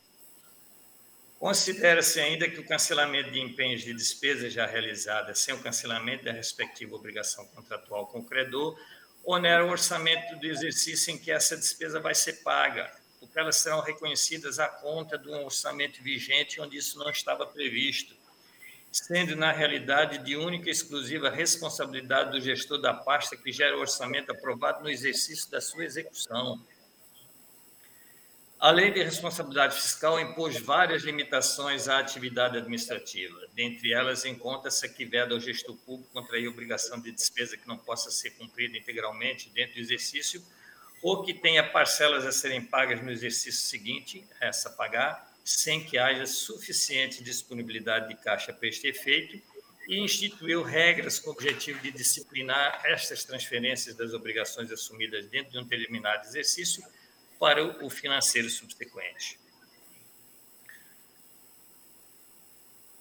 Considera-se ainda que o cancelamento de empenhos de despesas já realizadas sem o cancelamento da respectiva obrigação contratual com o credor onera o orçamento do exercício em que essa despesa vai ser paga, porque elas serão reconhecidas à conta de um orçamento vigente onde isso não estava previsto sendo na realidade de única e exclusiva responsabilidade do gestor da pasta que gera o orçamento aprovado no exercício da sua execução. A Lei de Responsabilidade Fiscal impôs várias limitações à atividade administrativa. Dentre elas, encontra-se a que veda ao gestor público contrair obrigação de despesa que não possa ser cumprida integralmente dentro do exercício ou que tenha parcelas a serem pagas no exercício seguinte, essa pagar, sem que haja suficiente disponibilidade de caixa para este efeito, e instituiu regras com o objetivo de disciplinar estas transferências das obrigações assumidas dentro de um determinado exercício para o financeiro subsequente.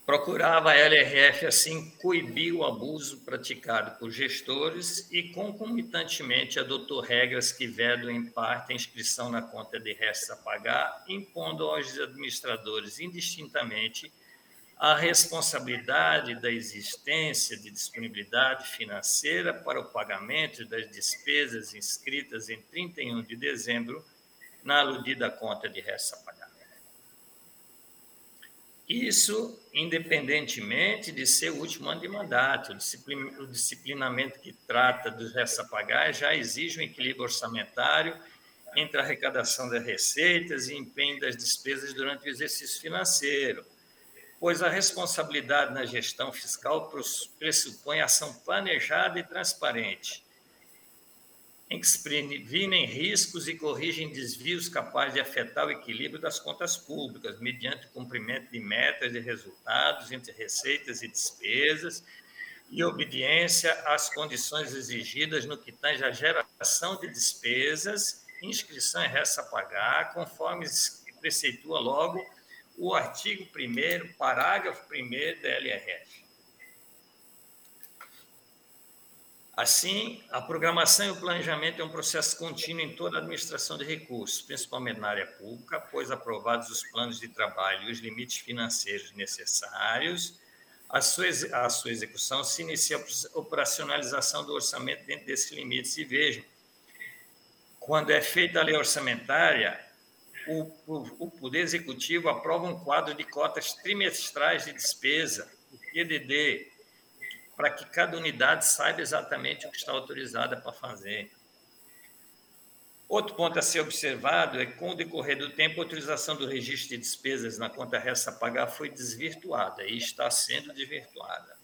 Procurava a LRF, assim, coibir o abuso praticado por gestores e, concomitantemente, adotou regras que vedam, em parte, a inscrição na conta de restos a pagar, impondo aos administradores, indistintamente, a responsabilidade da existência de disponibilidade financeira para o pagamento das despesas inscritas em 31 de dezembro na aludida conta de restos a pagar. Isso independentemente de ser o último ano de mandato. O disciplinamento que trata dos restos a pagar já exige um equilíbrio orçamentário entre a arrecadação das receitas e empenho das despesas durante o exercício financeiro, pois a responsabilidade na gestão fiscal pressupõe ação planejada e transparente em que se previnem riscos e corrigem desvios capazes de afetar o equilíbrio das contas públicas, mediante o cumprimento de metas e resultados entre receitas e despesas, e obediência às condições exigidas no que tange à geração de despesas, inscrição e resta a pagar, conforme preceitua logo o artigo 1 parágrafo 1 da LRF. Assim, a programação e o planejamento é um processo contínuo em toda a administração de recursos, principalmente na área pública, pois aprovados os planos de trabalho e os limites financeiros necessários, a sua, a sua execução se inicia a operacionalização do orçamento dentro desses limites. E vejam, quando é feita a lei orçamentária, o, o, o Poder Executivo aprova um quadro de cotas trimestrais de despesa, o PDD, para que cada unidade saiba exatamente o que está autorizada para fazer. Outro ponto a ser observado é que, com o decorrer do tempo, a utilização do registro de despesas na conta resta a pagar foi desvirtuada e está sendo desvirtuada,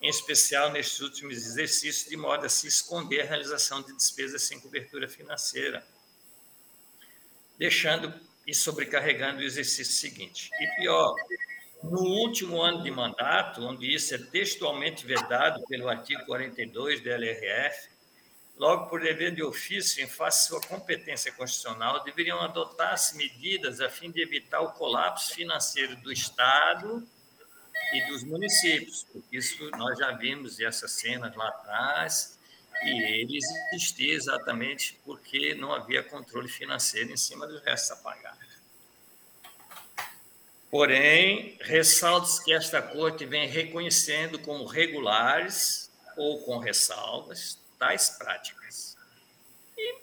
em especial nestes últimos exercícios, de modo a se esconder a realização de despesas sem cobertura financeira, deixando e sobrecarregando o exercício seguinte. E pior, no último ano de mandato, onde isso é textualmente vedado pelo artigo 42 da LRF, logo por dever de ofício, em face de sua competência constitucional, deveriam adotar-se medidas a fim de evitar o colapso financeiro do Estado e dos municípios. Isso nós já vimos essas cenas lá atrás, e ele existia exatamente porque não havia controle financeiro em cima dos restos a pagar. Porém, ressaltos que esta Corte vem reconhecendo como regulares ou com ressalvas tais práticas. E,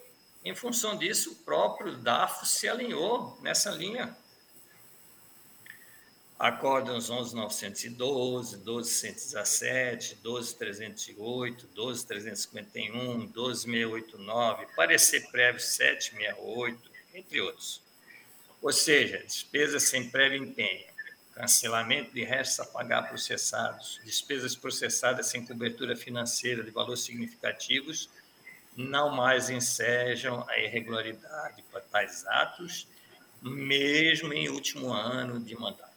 em função disso, o próprio DAFO se alinhou nessa linha. Acórdãos 11.912, 12.117, 12.308, 12.351, 12.689, parecer prévio 768, entre outros. Ou seja, despesas sem prévio empenho, cancelamento de restos a pagar processados, despesas processadas sem cobertura financeira de valores significativos, não mais ensejam a irregularidade para tais atos, mesmo em último ano de mandato.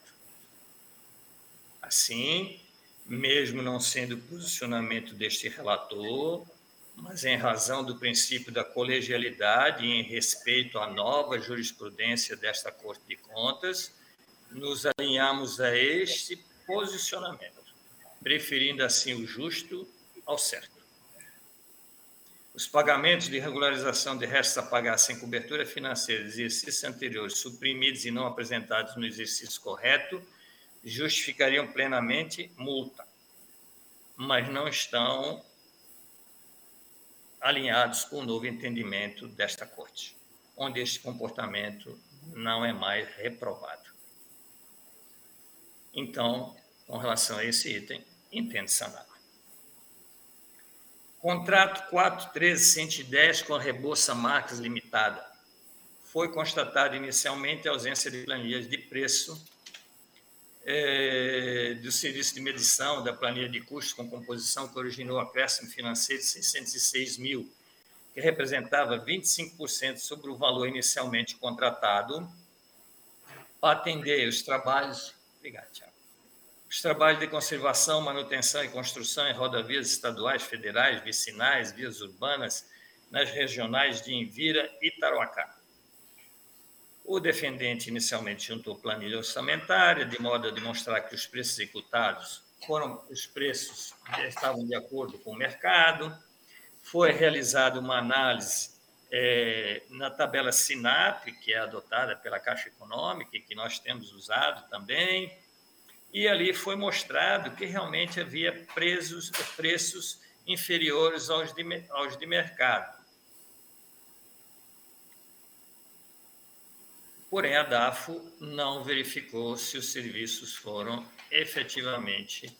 Assim, mesmo não sendo o posicionamento deste relator, mas em razão do princípio da colegialidade e em respeito à nova jurisprudência desta Corte de Contas, nos alinhamos a este posicionamento, preferindo assim o justo ao certo. Os pagamentos de regularização de restos a pagar sem cobertura financeira de exercícios anteriores suprimidos e não apresentados no exercício correto justificariam plenamente multa, mas não estão alinhados com o novo entendimento desta Corte, onde este comportamento não é mais reprovado. Então, com relação a esse item, entende sanado. Contrato 41310 com a Rebolsa Marques Limitada. Foi constatada inicialmente a ausência de planilhas de preço é, do serviço de medição da planilha de custos com composição que originou acréscimo financeiro de 606 mil, que representava 25% sobre o valor inicialmente contratado para atender os trabalhos. Obrigado, Tiago. Os trabalhos de conservação, manutenção e construção em rodovias estaduais, federais, vicinais, vias urbanas, nas regionais de Envira e Tarouacá. O defendente inicialmente juntou planilha orçamentária, de modo a demonstrar que os preços executados foram os preços estavam de acordo com o mercado. Foi realizada uma análise é, na tabela SINAP, que é adotada pela Caixa Econômica e que nós temos usado também, e ali foi mostrado que realmente havia preços, preços inferiores aos de, aos de mercado. Porém, a DAFO não verificou se os serviços foram efetivamente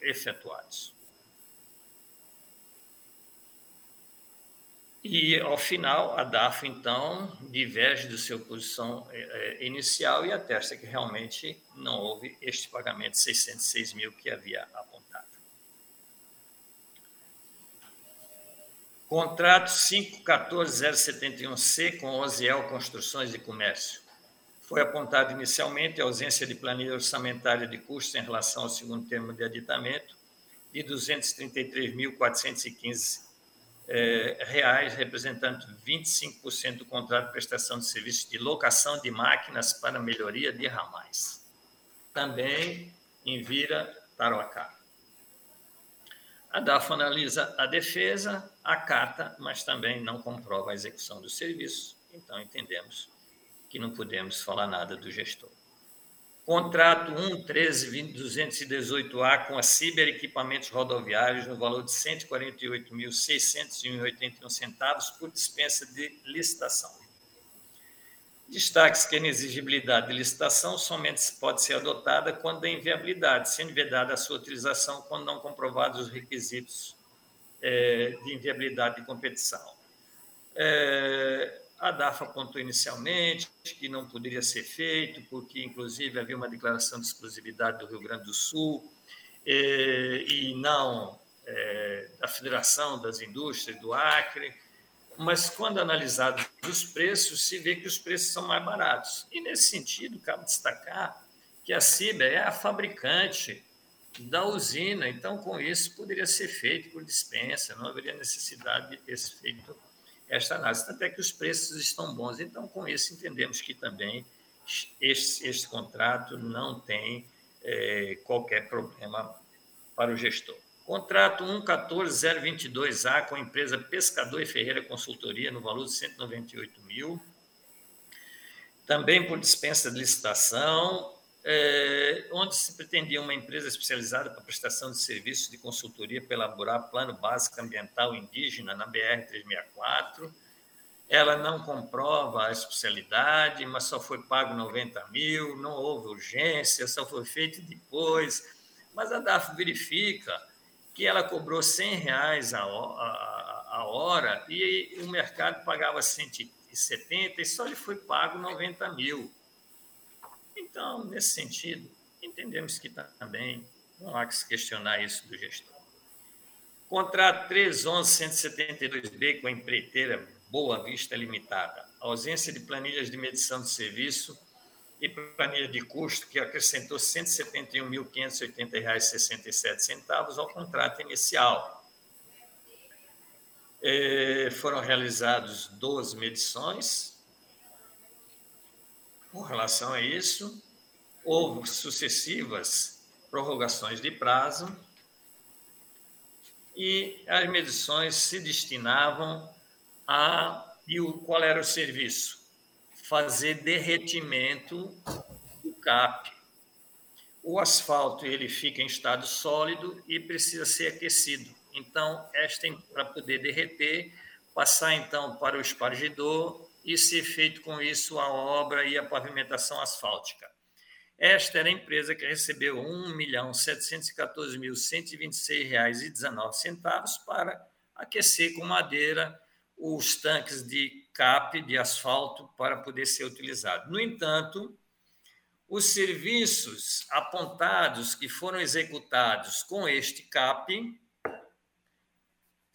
efetuados. E, ao final, a DAFO, então, diverge do seu posição é, inicial e atesta que realmente não houve este pagamento de 606 mil que havia apontado. Contrato 514071C com Oziel Construções e Comércio. Foi apontado inicialmente a ausência de planilha orçamentária de custos em relação ao segundo termo de aditamento de R$ 233.415, eh, reais, representando 25% do contrato de prestação de serviços de locação de máquinas para melhoria de ramais. Também em Vira, Tarouacá. A DAFO analisa a defesa, acata, mas também não comprova a execução do serviço. Então, entendemos que não podemos falar nada do gestor. Contrato 1.13.218A com a Ciber Equipamentos Rodoviários no valor de R$ 148.601,81 por dispensa de licitação. Destaque-se que a inexigibilidade de licitação somente pode ser adotada quando há inviabilidade, sendo vedada a sua utilização quando não comprovados os requisitos é, de inviabilidade de competição. É, a DAFA apontou inicialmente que não poderia ser feito, porque, inclusive, havia uma declaração de exclusividade do Rio Grande do Sul é, e não é, da Federação das Indústrias do Acre mas quando analisados os preços, se vê que os preços são mais baratos. E nesse sentido, cabe destacar que a Ciber é a fabricante da usina, então com isso poderia ser feito por dispensa, não haveria necessidade de ter feito esta análise, até que os preços estão bons. Então, com isso, entendemos que também este, este contrato não tem é, qualquer problema para o gestor. Contrato 114022A com a empresa Pescador e Ferreira Consultoria no valor de 198 mil. Também por dispensa de licitação, é, onde se pretendia uma empresa especializada para prestação de serviços de consultoria para elaborar plano básico ambiental indígena na BR-364. Ela não comprova a especialidade, mas só foi pago 90 mil, não houve urgência, só foi feito depois. Mas a DAF verifica que ela cobrou 100 reais a, a, a hora e o mercado pagava 170 e só lhe foi pago 90 mil. Então, nesse sentido, entendemos que também não há que se questionar isso do gestor. Contrato 311-172B com a empreiteira Boa Vista Limitada. ausência de planilhas de medição de serviço e planilha de custo, que acrescentou R$ 171.580,67 ao contrato inicial. É, foram realizadas 12 medições com relação a isso. Houve sucessivas prorrogações de prazo e as medições se destinavam a. E o, qual era o serviço? fazer derretimento do CAP. O asfalto ele fica em estado sólido e precisa ser aquecido. Então, esta para poder derreter, passar então para o espargidor e ser feito com isso a obra e a pavimentação asfáltica. Esta era a empresa que recebeu R$ 1.714.126,19 para aquecer com madeira os tanques de CAP de asfalto para poder ser utilizado. No entanto, os serviços apontados que foram executados com este CAP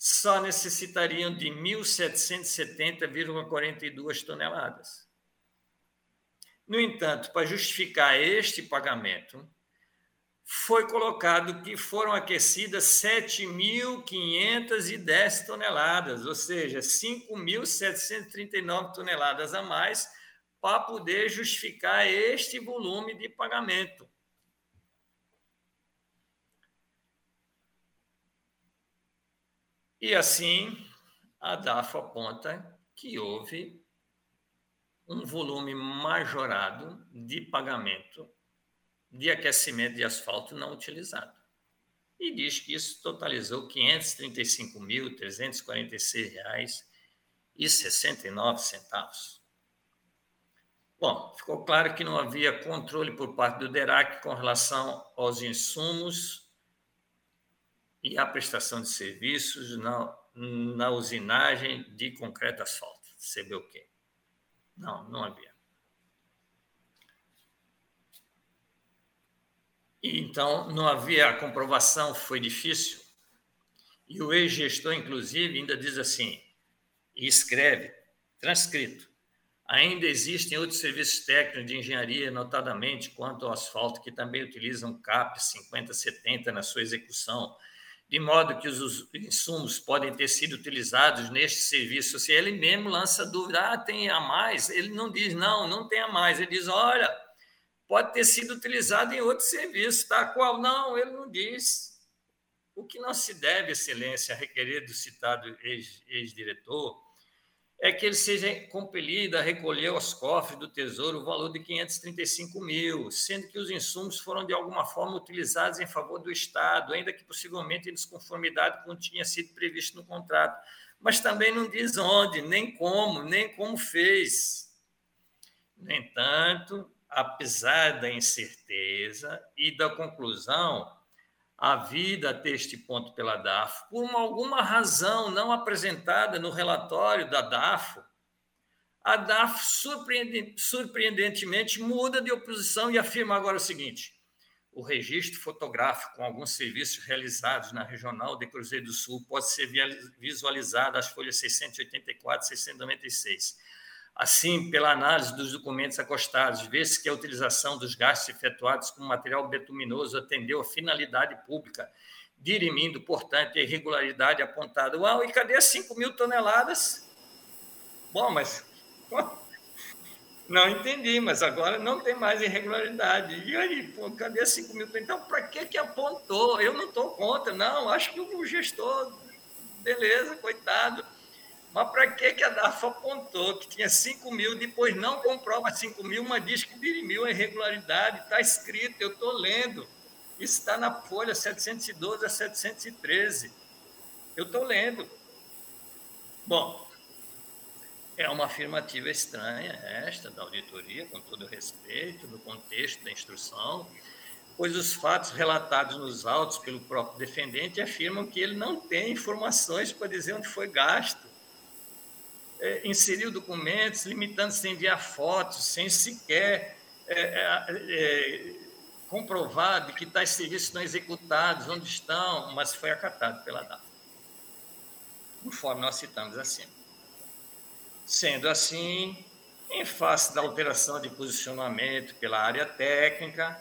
só necessitariam de 1.770,42 toneladas. No entanto, para justificar este pagamento, foi colocado que foram aquecidas 7.510 toneladas, ou seja, 5.739 toneladas a mais, para poder justificar este volume de pagamento. E assim, a DAFO aponta que houve um volume majorado de pagamento de aquecimento de asfalto não utilizado. E diz que isso totalizou R$ 535.346,69. Bom, ficou claro que não havia controle por parte do DERAC com relação aos insumos e à prestação de serviços na, na usinagem de concreto asfalto, CBUQ. Não, não havia. Então, não havia a comprovação, foi difícil. E o ex-gestor, inclusive, ainda diz assim, e escreve, transcrito, ainda existem outros serviços técnicos de engenharia, notadamente quanto ao asfalto, que também utilizam CAP 5070 na sua execução, de modo que os insumos podem ter sido utilizados neste serviço. Se ele mesmo lança dúvida, ah, tem a mais, ele não diz, não, não tem a mais, ele diz, olha, pode ter sido utilizado em outro serviço, tá? Qual? Não, ele não diz. O que não se deve, excelência, requerer do citado ex-diretor, é que ele seja compelido a recolher aos cofres do Tesouro o valor de 535 mil, sendo que os insumos foram de alguma forma utilizados em favor do Estado, ainda que possivelmente em desconformidade com o que tinha sido previsto no contrato. Mas também não diz onde, nem como, nem como fez. No entanto, apesar da incerteza e da conclusão havida até este ponto pela DAFO, por uma, alguma razão não apresentada no relatório da DAFO, a DAFO surpreendentemente muda de oposição e afirma agora o seguinte: o registro fotográfico com alguns serviços realizados na Regional de Cruzeiro do Sul pode ser visualizado às folhas 684 e 696 Assim, pela análise dos documentos acostados, vê-se que a utilização dos gastos efetuados com material betuminoso atendeu à finalidade pública, dirimindo, portanto, a irregularidade apontada. Uau, e cadê as 5 mil toneladas? Bom, mas. Não entendi, mas agora não tem mais irregularidade. E aí, pô, cadê as 5 mil? Então, para que, que apontou? Eu não estou contra, não. Acho que o gestor, beleza, coitado mas para que, a DAFA apontou que tinha 5 mil, depois não comprova 5 mil, mas diz que dirimiu a irregularidade? Está escrito, eu estou lendo. Isso está na folha 712 a 713. Eu estou lendo. Bom, é uma afirmativa estranha esta da auditoria, com todo respeito, no contexto da instrução, pois os fatos relatados nos autos pelo próprio defendente afirmam que ele não tem informações para dizer onde foi gasto é, inseriu documentos, limitando-se a enviar fotos, sem sequer é, é, é, comprovar de que tais serviços estão executados, onde estão, mas foi acatado pela DAF, conforme nós citamos acima. Sendo assim, em face da alteração de posicionamento pela área técnica,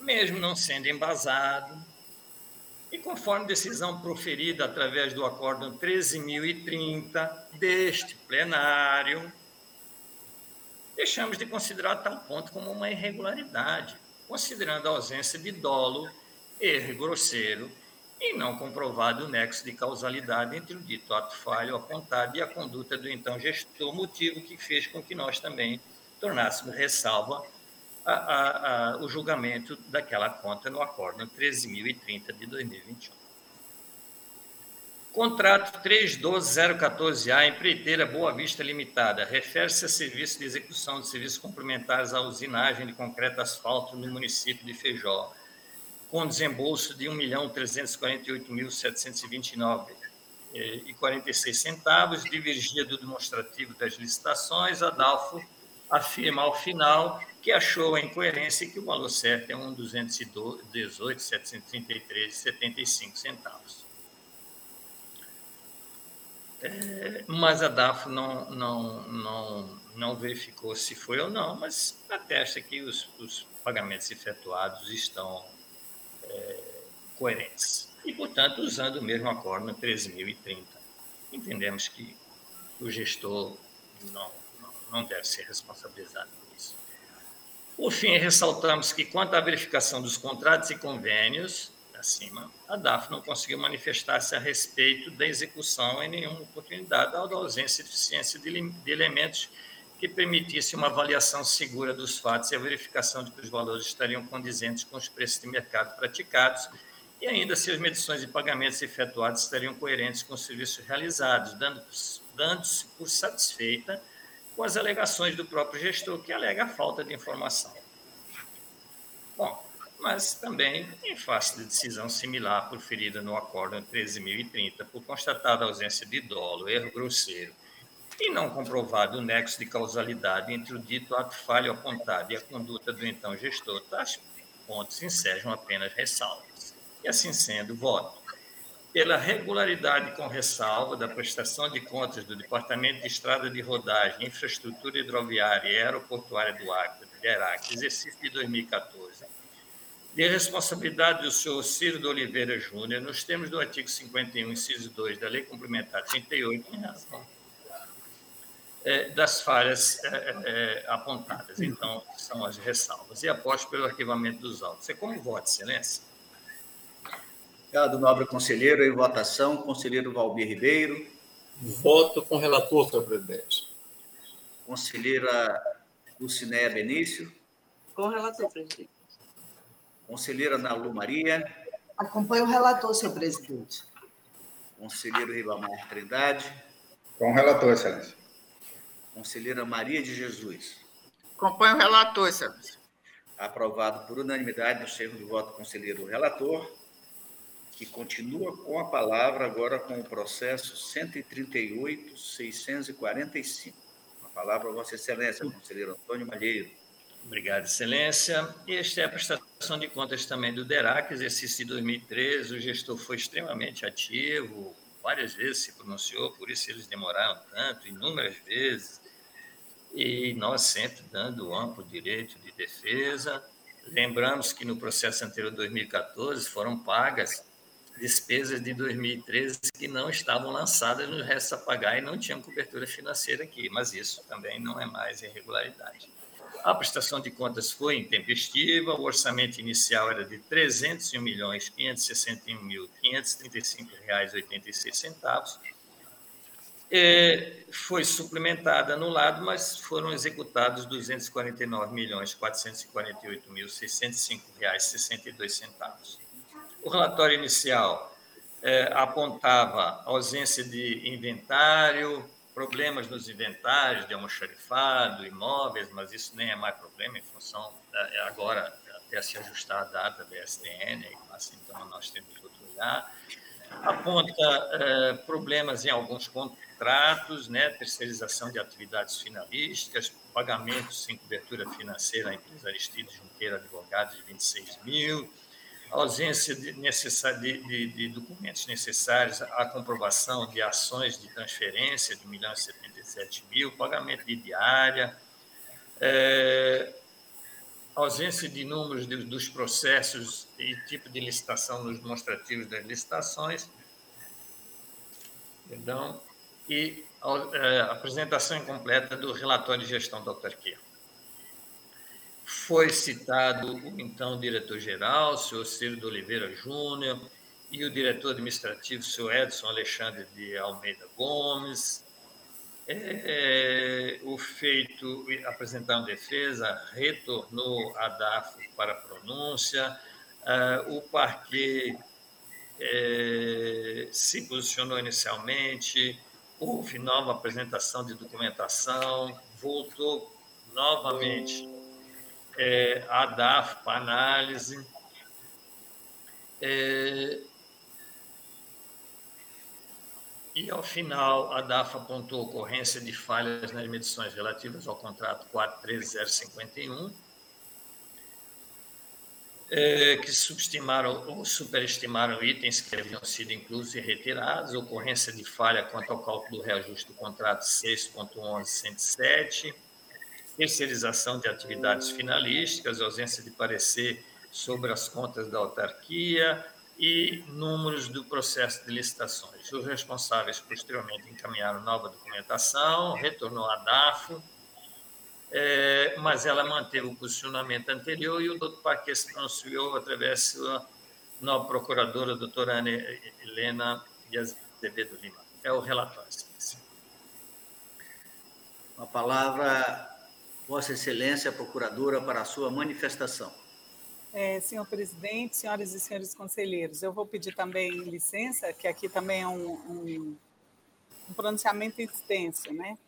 mesmo não sendo embasado, e conforme decisão proferida através do Acórdão 13.030 deste plenário, deixamos de considerar tal ponto como uma irregularidade, considerando a ausência de dolo, erro grosseiro e não comprovado o nexo de causalidade entre o dito ato falho apontado e a conduta do então gestor, motivo que fez com que nós também tornássemos ressalva a, a, a, o julgamento daquela conta no acórdão 13.030 de 2021. Contrato 312014A, empreiteira Boa Vista Limitada, refere-se a serviço de execução de serviços complementares à usinagem de concreto asfalto no município de Feijó, com desembolso de R$ 1.348.729 e 46 centavos, divergia do demonstrativo das licitações, a DALFO afirma ao final que achou a incoerência que o valor certo é um 218.733,75 centavos. É, mas a DAF não, não, não, não verificou se foi ou não, mas atesta que os, os pagamentos efetuados estão é, coerentes. E, portanto, usando o mesmo acordo 13.030, entendemos que o gestor não, não, deve ser responsabilizado por isso. Por fim, ressaltamos que, quanto à verificação dos contratos e convênios, acima, a DAF não conseguiu manifestar-se a respeito da execução em nenhuma oportunidade, dada a ausência de eficiência de, de elementos que permitisse uma avaliação segura dos fatos e a verificação de que os valores estariam condizentes com os preços de mercado praticados e ainda se as medições e pagamentos efetuados estariam coerentes com os serviços realizados, dando-se dando por satisfeita com as alegações do próprio gestor, que alega a falta de informação. Bom, mas também em face de decisão similar proferida no Acórdão 13.030, por constatada ausência de dolo, erro grosseiro e não comprovado o nexo de causalidade entre o dito ato falho apontado e a conduta do então gestor, tais pontos ensejam apenas ressalvas. E assim sendo, voto pela regularidade com ressalva da prestação de contas do Departamento de Estrada de Rodagem, Infraestrutura Hidroviária e Aeroportuária do Acre, de Iraque, exercício de 2014, de responsabilidade do senhor Ciro de Oliveira Júnior, nos termos do artigo 51, inciso 2 da Lei Complementar 38, em razão é, das falhas é, é, apontadas. Então, são as ressalvas. E após pelo arquivamento dos autos. É como voto, excelência? Obrigado, nobre conselheiro. Em votação, conselheiro Valmir Ribeiro. Voto com relator, senhor presidente. Conselheira Lucinéia Benício. Com relator, presidente. Conselheira Nalu Maria. Acompanho o relator, senhor presidente. Conselheiro Ribamar Trindade. Com relator, excelência. Conselheira Maria de Jesus. Acompanho o relator, excelência. Aprovado por unanimidade no termos de voto do conselheiro relator, que continua com a palavra agora com o processo 138.645. A palavra Vossa Excelência, conselheiro Antônio Malheiro. Obrigado, Excelência. Esta é a prestação de contas também do DERAC, exercício de 2013. O gestor foi extremamente ativo, várias vezes se pronunciou, por isso eles demoraram tanto, inúmeras vezes. E nós sempre dando amplo direito de defesa. Lembramos que no processo anterior, 2014, foram pagas despesas de 2013 que não estavam lançadas no resto a pagar e não tinham cobertura financeira aqui, mas isso também não é mais irregularidade. A prestação de contas foi intempestiva, o orçamento inicial era de R$ 301.561.535,86 é, foi suplementada no lado, mas foram executados R$ 249.458.605,62. O relatório inicial é, apontava ausência de inventário, problemas nos inventários de almoxarifado, imóveis, mas isso nem é mais problema em função, é, agora, até se ajustar a data da STN, assim, então nós temos que olhar. Aponta é, problemas em alguns contratos, né, terceirização de atividades finalísticas, pagamentos sem cobertura financeira à empresa Aristides Junqueira Advogados de 26 mil, ausência de, de, de, documentos necessários à comprovação de ações de transferência de 1 milhão e 77 mil, pagamento de diária, é, ausência de números de, dos processos e tipo de licitação nos demonstrativos das licitações, perdão, e é, apresentação incompleta do relatório de gestão da autarquia. Foi citado o então diretor-geral, o senhor Ciro de Oliveira Júnior, e o diretor administrativo, o senhor Edson Alexandre de Almeida Gomes. É, o feito, apresentar uma defesa, retornou a DAFO para pronúncia. Ah, o parque é, se posicionou inicialmente, houve nova apresentação de documentação, voltou novamente é, a DAF para análise. É, e, ao final, a DAF apontou ocorrência de falhas nas medições relativas ao contrato 43051, é, que subestimaram ou superestimaram itens que haviam sido inclusos e retirados, ocorrência de falha quanto ao cálculo do reajuste do contrato 6.11.107, terceirização de atividades finalísticas, ausência de parecer sobre as contas da autarquia e números do processo de licitações. Os responsáveis posteriormente encaminharam nova documentação, retornou à DAFO, é, mas ela manteve o posicionamento anterior e o doutor Paquet se pronunciou através da sua nova procuradora, a doutora Ana Helena Azevedo Lima. É o relatório. A palavra, Vossa Excelência, Procuradora, para a sua manifestação. É, senhor presidente, senhoras e senhores conselheiros, eu vou pedir também licença, que aqui também é um, um, um pronunciamento extenso, né?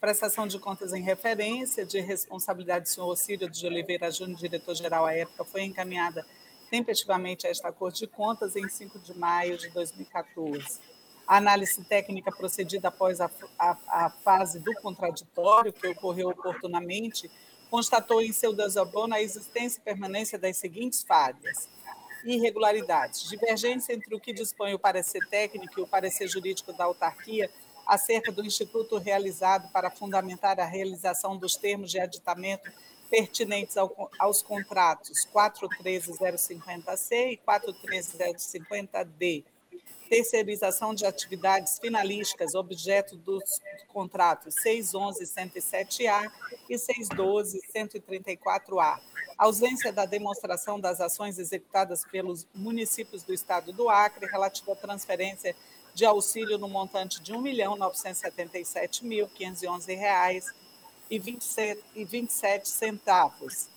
prestação de contas em referência, de responsabilidade do senhor Círio de Oliveira Júnior, diretor-geral à época, foi encaminhada tempestivamente a esta Corte de Contas em 5 de maio de 2014. A análise técnica procedida após a, a, a fase do contraditório, que ocorreu oportunamente, constatou em seu desabono a existência e permanência das seguintes falhas. Irregularidades. Divergência entre o que dispõe o parecer técnico e o parecer jurídico da autarquia acerca do instituto realizado para fundamentar a realização dos termos de aditamento pertinentes ao, aos contratos 413050C e 413050D. Terceirização de atividades finalísticas, objeto dos contratos 611-107A e 612-134A. Ausência da demonstração das ações executadas pelos municípios do Estado do Acre relativa à transferência de auxílio no montante de R$ 1.977.511,27 centavos.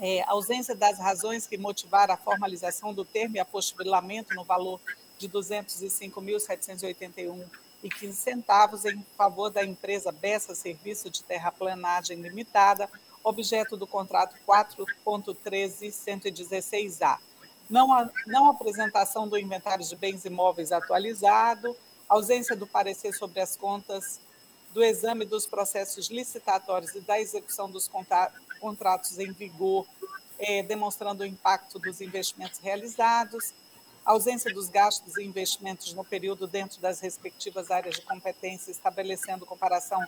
É, ausência das razões que motivaram a formalização do termo e apostilamento no valor de R$ 205.781,15 centavos em favor da empresa Bessa Serviço de Terraplanagem Limitada, objeto do contrato 4.13116A não, a, não apresentação do inventário de bens imóveis atualizado, ausência do parecer sobre as contas, do exame dos processos licitatórios e da execução dos contratos em vigor, é, demonstrando o impacto dos investimentos realizados, ausência dos gastos e investimentos no período dentro das respectivas áreas de competência, estabelecendo comparação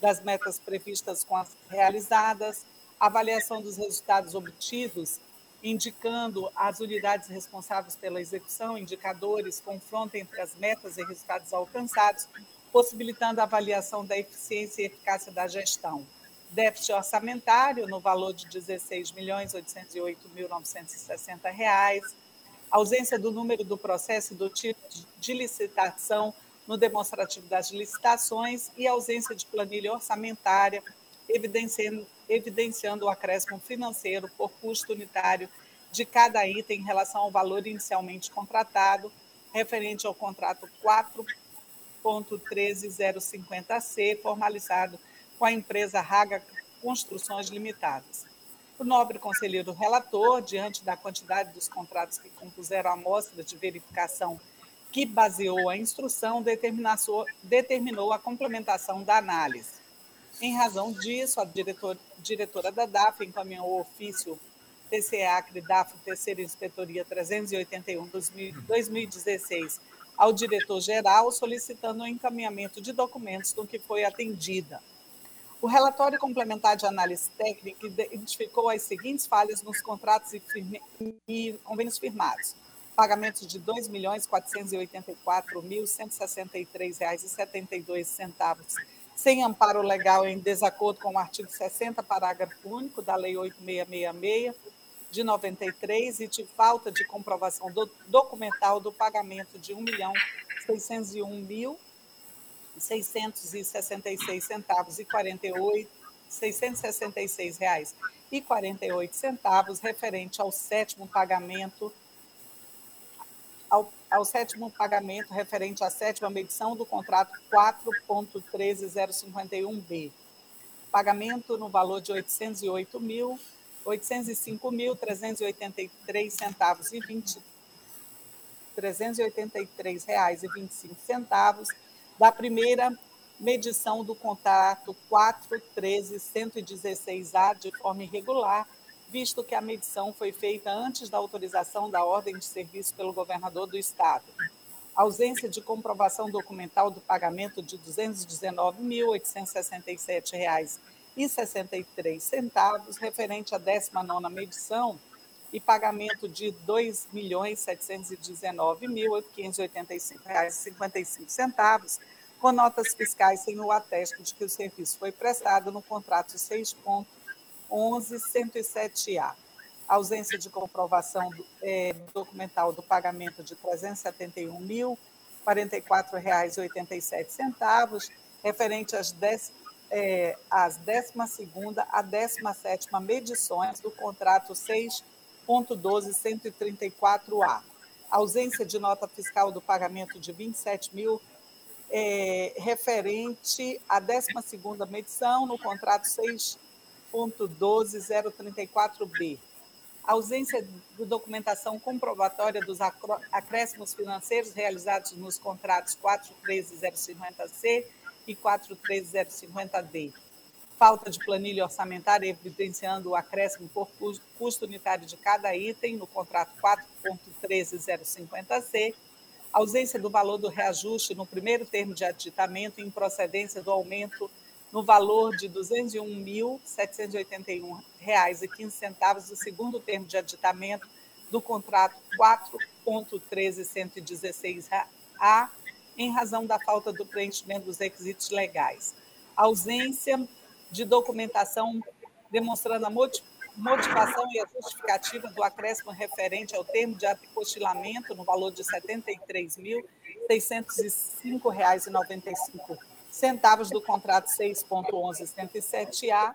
das metas previstas com as realizadas, avaliação dos resultados obtidos indicando as unidades responsáveis pela execução, indicadores, confronto entre as metas e resultados alcançados, possibilitando a avaliação da eficiência e eficácia da gestão. Déficit orçamentário no valor de R$ 16.808.960, ausência do número do processo e do tipo de licitação no demonstrativo das licitações e ausência de planilha orçamentária, evidenciando evidenciando o acréscimo financeiro por custo unitário de cada item em relação ao valor inicialmente contratado, referente ao contrato 4.13050C, formalizado com a empresa Raga Construções Limitadas. O nobre conselheiro relator, diante da quantidade dos contratos que compuseram a amostra de verificação que baseou a instrução, determinou a complementação da análise. Em razão disso, a diretor, diretora da DAF encaminhou o ofício TCA DAF Terceira Inspetoria 381 2016 ao diretor-geral, solicitando o encaminhamento de documentos no que foi atendida. O relatório complementar de análise técnica identificou as seguintes falhas nos contratos e, firme, e convênios firmados. Pagamentos de R$ 2.484.163,72 sem amparo legal em desacordo com o artigo 60, parágrafo único da Lei 8666 de 93 e de falta de comprovação do, documental do pagamento de R$ 1.601.666 centavos e 48 666 reais e 48 centavos referente ao sétimo pagamento ao, ao sétimo pagamento referente à sétima medição do contrato 4.13051B. Pagamento no valor de R$ 805.383 centavos e 20 383 reais e 25 centavos da primeira medição do contrato 4.13.116A de forma irregular visto que a medição foi feita antes da autorização da ordem de serviço pelo governador do Estado. Ausência de comprovação documental do pagamento de R$ 219.867,63, referente à 19ª medição, e pagamento de R$ 2.719.585,55, com notas fiscais sem o atesto de que o serviço foi prestado no contrato 6.11107A. Ausência de comprovação é, documental do pagamento de R$ 371.044,87, referente às 10, é, às 12ª a 17ª medições do contrato 6 134a Ausência de nota fiscal do pagamento de 27 mil é, referente à 12ª medição no contrato 6.12034B. Ausência de documentação comprobatória dos acréscimos financeiros realizados nos contratos 413.050C e 413.050D falta de planilha orçamentária evidenciando o acréscimo por custo unitário de cada item no contrato 4.13050C, ausência do valor do reajuste no primeiro termo de aditamento em procedência do aumento no valor de R$ 201.781,15 do segundo termo de aditamento do contrato 4.13116A, em razão da falta do preenchimento dos requisitos legais. Ausência de documentação demonstrando a motivação e a justificativa do acréscimo referente ao termo de apostilamento no valor de R$ 73.605,95 do contrato 6.11107A,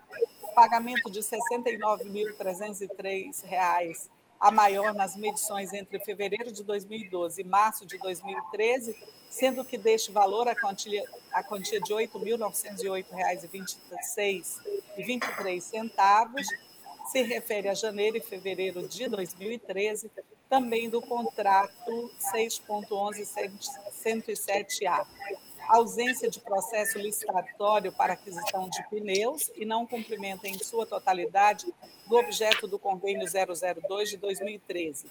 pagamento de R$ 69.303 a maior nas medições entre fevereiro de 2012 e março de 2013, sendo que deste valor a quantia, a quantia de R$ 8.908,23 se refere a janeiro e fevereiro de 2013, também do contrato 6.11107A. Ausência de processo licitatório para aquisição de pneus e não cumprimento em sua totalidade do objeto do convênio 002 de 2013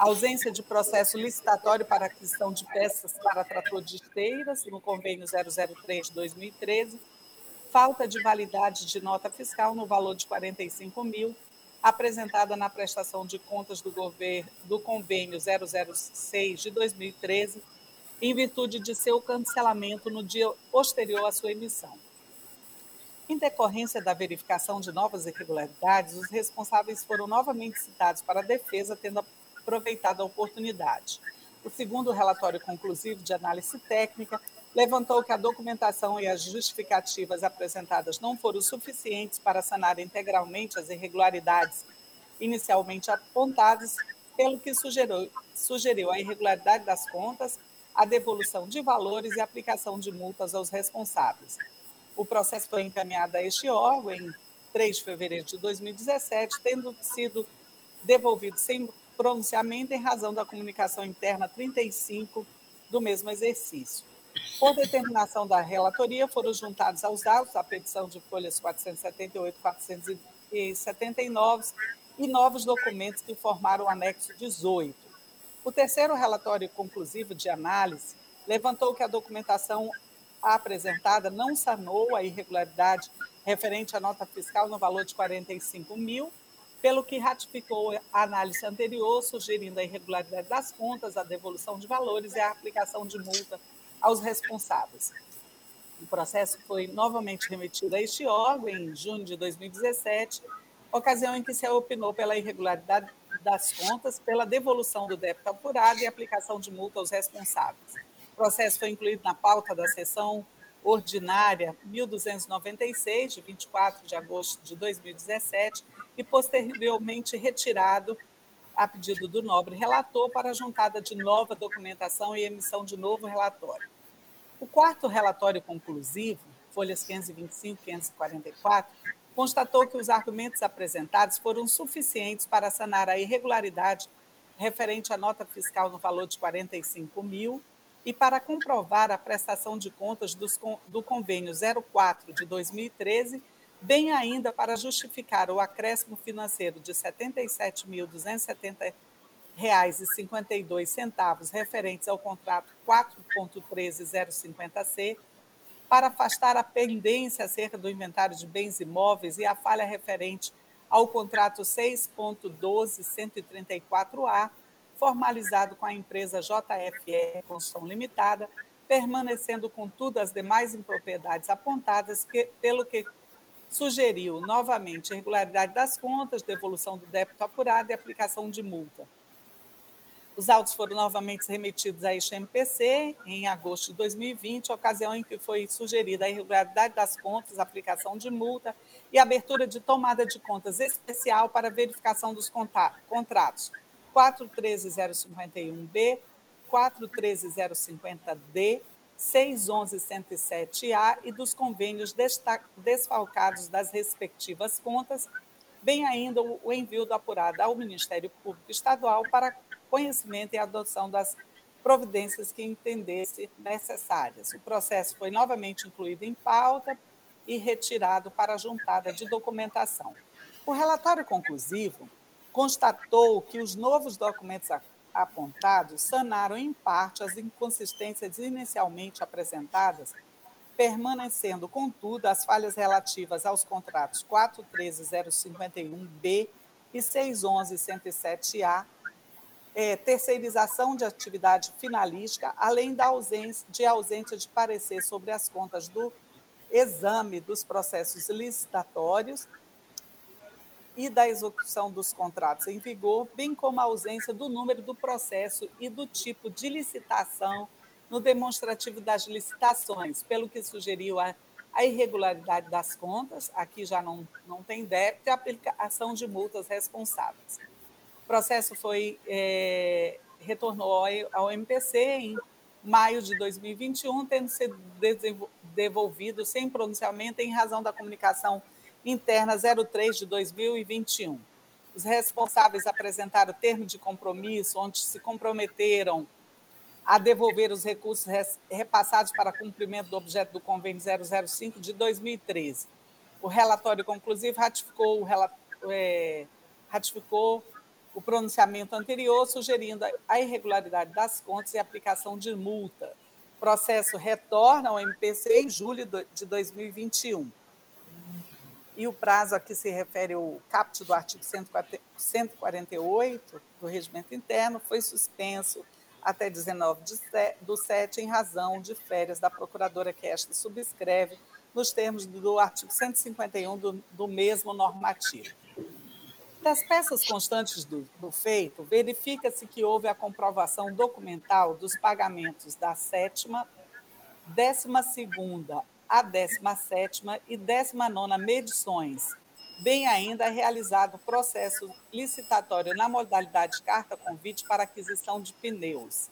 ausência de processo licitatório para aquisição de peças para trator de esteiras, no convênio 003 de 2013, falta de validade de nota fiscal no valor de 45 mil, apresentada na prestação de contas do, governo, do convênio 006 de 2013, em virtude de seu cancelamento no dia posterior à sua emissão. Em decorrência da verificação de novas irregularidades, os responsáveis foram novamente citados para a defesa, tendo aproveitado a oportunidade. O segundo relatório conclusivo de análise técnica levantou que a documentação e as justificativas apresentadas não foram suficientes para sanar integralmente as irregularidades inicialmente apontadas, pelo que sugeriu, sugeriu a irregularidade das contas, a devolução de valores e aplicação de multas aos responsáveis. O processo foi encaminhado a este órgão em 3 de fevereiro de 2017, tendo sido devolvido sem pronunciamento em razão da comunicação interna 35 do mesmo exercício. Por determinação da relatoria, foram juntados aos dados a petição de folhas 478 e 479 e novos documentos que formaram o anexo 18. O terceiro relatório conclusivo de análise levantou que a documentação apresentada não sanou a irregularidade referente à nota fiscal no valor de 45 mil pelo que ratificou a análise anterior, sugerindo a irregularidade das contas, a devolução de valores e a aplicação de multa aos responsáveis. O processo foi novamente remetido a este órgão em junho de 2017, ocasião em que se opinou pela irregularidade das contas, pela devolução do débito apurado e aplicação de multa aos responsáveis. O processo foi incluído na pauta da sessão ordinária 1296, de 24 de agosto de 2017, e posteriormente retirado a pedido do nobre relator para a juntada de nova documentação e emissão de novo relatório. O quarto relatório conclusivo, folhas 525 e 544, constatou que os argumentos apresentados foram suficientes para sanar a irregularidade referente à nota fiscal no valor de 45 mil e para comprovar a prestação de contas dos, do convênio 04 de 2013 bem ainda para justificar o acréscimo financeiro de R$ 77.270,52 referentes ao contrato 4.13050C, para afastar a pendência acerca do inventário de bens imóveis e a falha referente ao contrato 6.12134A, formalizado com a empresa JFR Construção Limitada, permanecendo, contudo, as demais impropriedades apontadas, que, pelo que sugeriu novamente irregularidade das contas, devolução do débito apurado e aplicação de multa. Os autos foram novamente remetidos à MPC em agosto de 2020, ocasião em que foi sugerida a irregularidade das contas, aplicação de multa e abertura de tomada de contas especial para verificação dos contratos. 413051B, 413050D, 611107A e dos convênios desfalcados das respectivas contas, bem ainda o envio do apurado ao Ministério Público Estadual para conhecimento e adoção das providências que entendesse necessárias. O processo foi novamente incluído em pauta e retirado para a juntada de documentação. O relatório conclusivo constatou que os novos documentos apontados sanaram em parte as inconsistências inicialmente apresentadas, permanecendo, contudo, as falhas relativas aos contratos 413051B e 611107A, é, terceirização de atividade finalística, além da ausência de ausência de parecer sobre as contas do exame dos processos licitatórios e da execução dos contratos em vigor, bem como a ausência do número do processo e do tipo de licitação no demonstrativo das licitações, pelo que sugeriu a, a irregularidade das contas, aqui já não, não tem débito, e a aplicação de multas responsáveis. Processo foi é, retornou ao MPC em maio de 2021, tendo sido devolvido sem pronunciamento em razão da comunicação interna 03 de 2021. Os responsáveis apresentaram termo de compromisso, onde se comprometeram a devolver os recursos repassados para cumprimento do objeto do convênio 005 de 2013. O relatório conclusivo ratificou o, é, ratificou o pronunciamento anterior, sugerindo a irregularidade das contas e aplicação de multa. O processo retorna ao MPC em julho de 2021 e o prazo a que se refere o caput do artigo 148 do Regimento Interno foi suspenso até 19 do 7, em razão de férias da procuradora que esta subscreve nos termos do artigo 151 do, do mesmo normativo. Das peças constantes do, do feito, verifica-se que houve a comprovação documental dos pagamentos da sétima, décima segunda a 17 e 19 medições, bem ainda realizado processo licitatório na modalidade carta-convite para aquisição de pneus.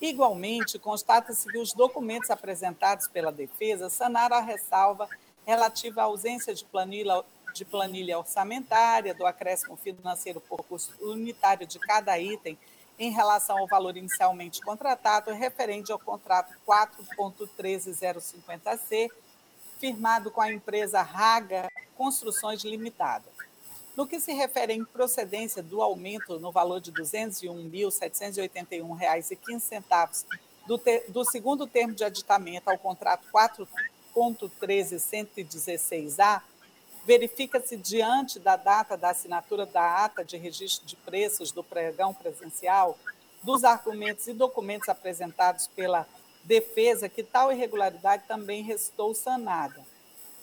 Igualmente, constata-se que os documentos apresentados pela defesa sanaram a ressalva relativa à ausência de planilha, de planilha orçamentária, do acréscimo financeiro por custo unitário de cada item em relação ao valor inicialmente contratado, referente ao contrato 4.13050C, firmado com a empresa Raga Construções Limitada. No que se refere à improcedência do aumento no valor de R$ 201.781,15 do, do segundo termo de aditamento ao contrato 4.13116A, verifica-se diante da data da assinatura da ata de registro de preços do pregão presencial, dos argumentos e documentos apresentados pela defesa que tal irregularidade também restou sanada.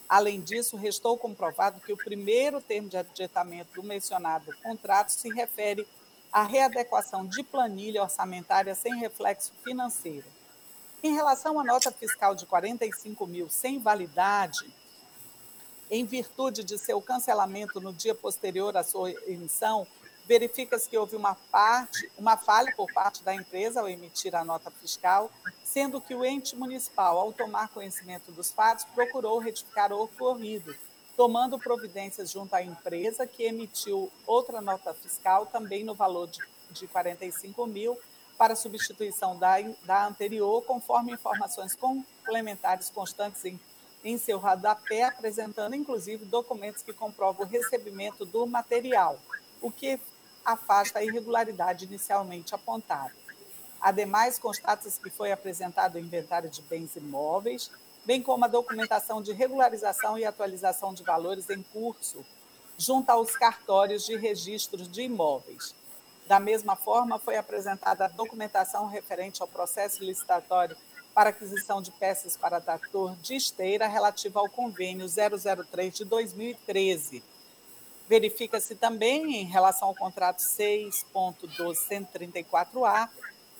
Além disso, restou comprovado que o primeiro termo de adiantamento do mencionado contrato se refere à readequação de planilha orçamentária sem reflexo financeiro. Em relação à nota fiscal de 45 mil sem validade, em virtude de seu cancelamento no dia posterior à sua emissão, verifica-se que houve uma parte, uma falha por parte da empresa ao emitir a nota fiscal, sendo que o ente municipal, ao tomar conhecimento dos fatos, procurou retificar o ocorrido, tomando providências junto à empresa que emitiu outra nota fiscal também no valor de, de 45 mil para substituição da, da anterior, conforme informações complementares constantes em em seu rodapé, apresentando inclusive documentos que comprovam o recebimento do material, o que afasta a irregularidade inicialmente apontada. Ademais, constata-se que foi apresentado o inventário de bens imóveis, bem como a documentação de regularização e atualização de valores em curso, junto aos cartórios de registros de imóveis. Da mesma forma, foi apresentada a documentação referente ao processo licitatório para aquisição de peças para trator de esteira relativa ao convênio 003 de 2013. Verifica-se também, em relação ao contrato 6.1234A,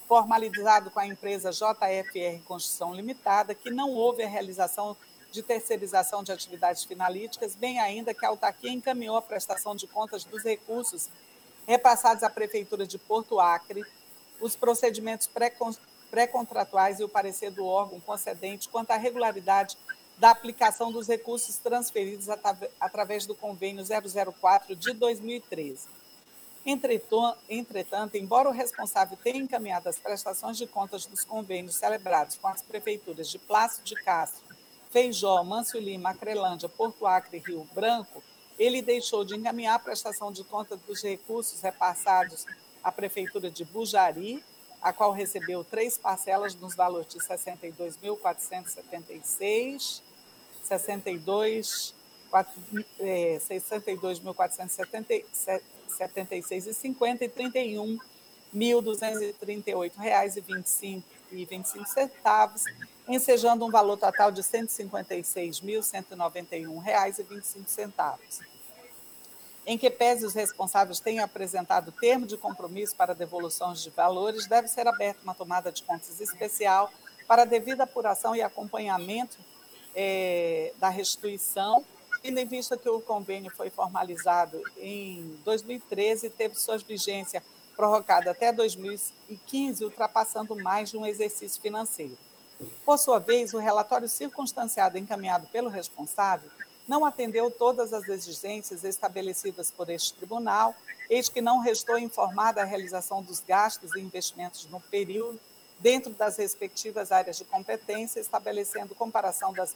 formalizado com a empresa JFR Construção Limitada, que não houve a realização de terceirização de atividades finalíticas, bem ainda que a autarquia encaminhou a prestação de contas dos recursos repassados à Prefeitura de Porto Acre, os procedimentos pré-contratuais e o parecer do órgão concedente quanto à regularidade da aplicação dos recursos transferidos através do convênio 004 de 2013. Entretanto, embora o responsável tenha encaminhado as prestações de contas dos convênios celebrados com as prefeituras de Plácido de Castro, Feijó, Mâncio Lima, Acrelândia, Porto Acre e Rio Branco, ele deixou de encaminhar a prestação de contas dos recursos repassados à Prefeitura de Bujari, a qual recebeu três parcelas nos valores de 62.476, 62, 62.476 76,50 e R$ 31.238,25 e 25 centavos, ensejando um valor total de R$ 156.191,25 em que pese os responsáveis tenham apresentado termo de compromisso para devoluções de valores, deve ser aberta uma tomada de contas especial para devida apuração e acompanhamento é, da restituição, tendo em vista que o convênio foi formalizado em 2013 e teve sua vigência prorrogada até 2015, ultrapassando mais de um exercício financeiro. Por sua vez, o relatório circunstanciado encaminhado pelo responsável não atendeu todas as exigências estabelecidas por este tribunal, eis que não restou informada a realização dos gastos e investimentos no período, dentro das respectivas áreas de competência, estabelecendo comparação das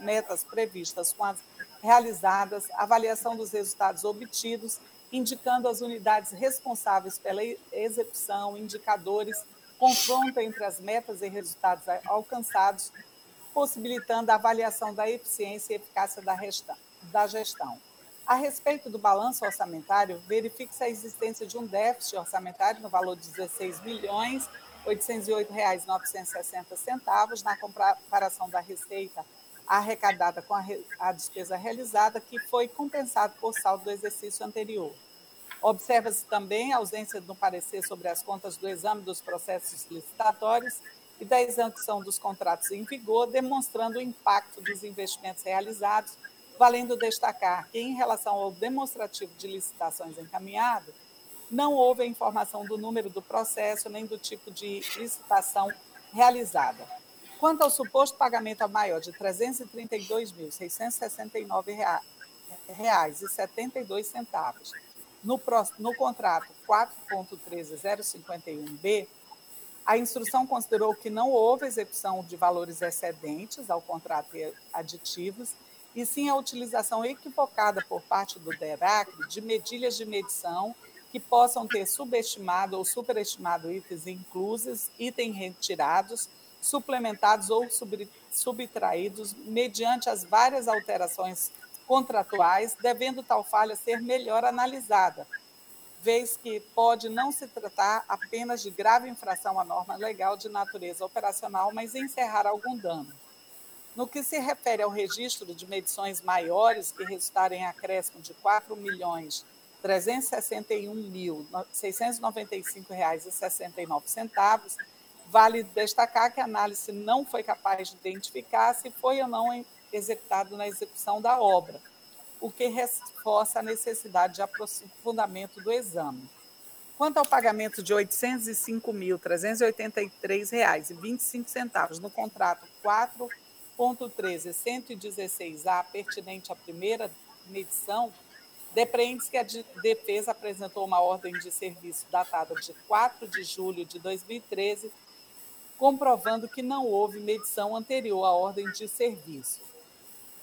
metas previstas com as realizadas, avaliação dos resultados obtidos, indicando as unidades responsáveis pela execução, indicadores, confronto entre as metas e resultados alcançados, possibilitando a avaliação da eficiência e eficácia da, resta, da gestão. A respeito do balanço orçamentário, verifique-se a existência de um déficit orçamentário no valor de 16 milhões 808,960 centavos na comparação da receita arrecadada com a, despesa realizada, que foi compensado por saldo do exercício anterior. Observa-se também a ausência do parecer sobre as contas do exame dos processos licitatórios e da execução dos contratos em vigor, demonstrando o impacto dos investimentos realizados, valendo destacar que, em relação ao demonstrativo de licitações encaminhado, não houve a informação do número do processo nem do tipo de licitação realizada. Quanto ao suposto pagamento a maior de R$ 332.669,72, no, no contrato 4.13051B, a instrução considerou que não houve execução de valores excedentes ao contrato e aditivos, e sim a utilização equivocada por parte do DERAC de medilhas de medição que possam ter subestimado ou superestimado itens inclusos, itens retirados, suplementados ou subtraídos mediante as várias alterações contratuais, devendo tal falha ser melhor analisada, vez que pode não se tratar apenas de grave infração à norma legal de natureza operacional, mas encerrar algum dano. No que se refere ao registro de medições maiores que resultarem em acréscimo de R$ 4.361.695,69, vale destacar que a análise não foi capaz de identificar se foi ou não executado na execução da obra o que reforça a necessidade de aprofundamento do exame. Quanto ao pagamento de R$ 805.383,25 no contrato 4.13.116A, pertinente à primeira medição, depreende-se que a defesa apresentou uma ordem de serviço datada de 4 de julho de 2013, comprovando que não houve medição anterior à ordem de serviço.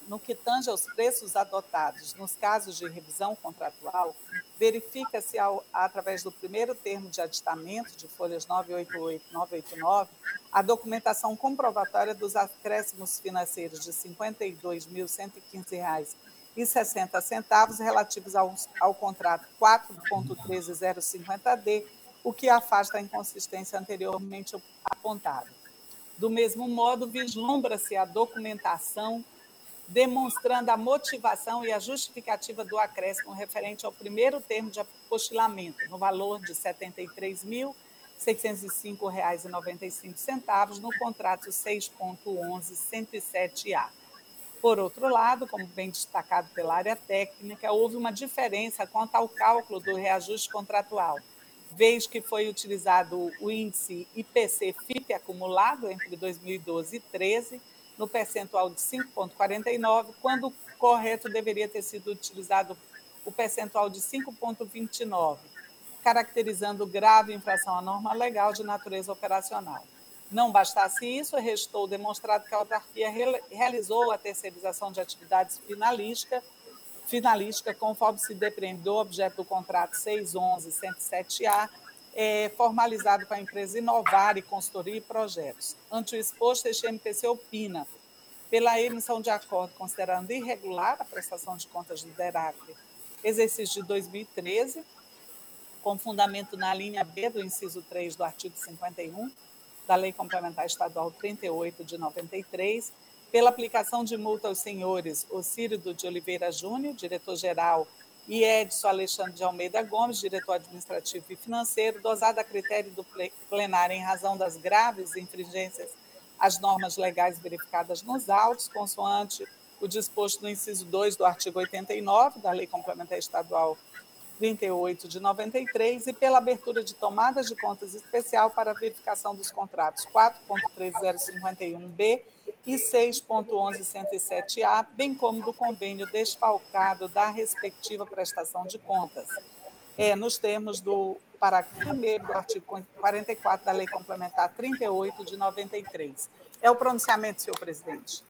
No que tange aos preços adotados nos casos de revisão contratual, verifica-se, através do primeiro termo de aditamento de folhas 988 e 989, a documentação comprovatória dos acréscimos financeiros de R$ 52.115,60 relativos ao, ao contrato 4.13050D, o que afasta a inconsistência anteriormente apontada. Do mesmo modo, vislumbra-se a documentação demonstrando a motivação e a justificativa do acréscimo referente ao primeiro termo de apostilamento, no valor de R$ 73.605,95 no contrato 6.11.107A. Por outro lado, como bem destacado pela área técnica, houve uma diferença quanto ao cálculo do reajuste contratual, vez que foi utilizado o índice IPC-FIP acumulado entre 2012 e 2013, no percentual de 5,49, quando o correto deveria ter sido utilizado o percentual de 5,29, caracterizando grave infração à norma legal de natureza operacional. Não bastasse isso, restou demonstrado que a autarquia realizou a terceirização de atividades finalística, finalística conforme se depreende do objeto do contrato 611-107A, é, formalizado com a empresa Inovar e Consultoria e Projetos. Ante o exposto, este MPC opina pela emissão de acordo considerando irregular a prestação de contas do DERAC, exercício de 2013, com fundamento na linha B do inciso 3 do artigo 51 da Lei Complementar Estadual 38 de 93, pela aplicação de multa aos senhores Ocírio de Oliveira Júnior, diretor-geral e Edson Alexandre de Almeida Gomes, diretor administrativo e financeiro, dosado a critério do plenário em razão das graves infringências às normas legais verificadas nos autos, consoante o disposto no inciso 2 do artigo 89 da Lei Complementar Estadual 38 de 93 e pela abertura de tomadas de contas especial para verificação dos contratos 4.3051B e 6.11107A, bem como do convênio desfalcado da respectiva prestação de contas, é, nos termos do parágrafo 1 do artigo 44 da Lei Complementar 38 de 93. É o pronunciamento, senhor presidente.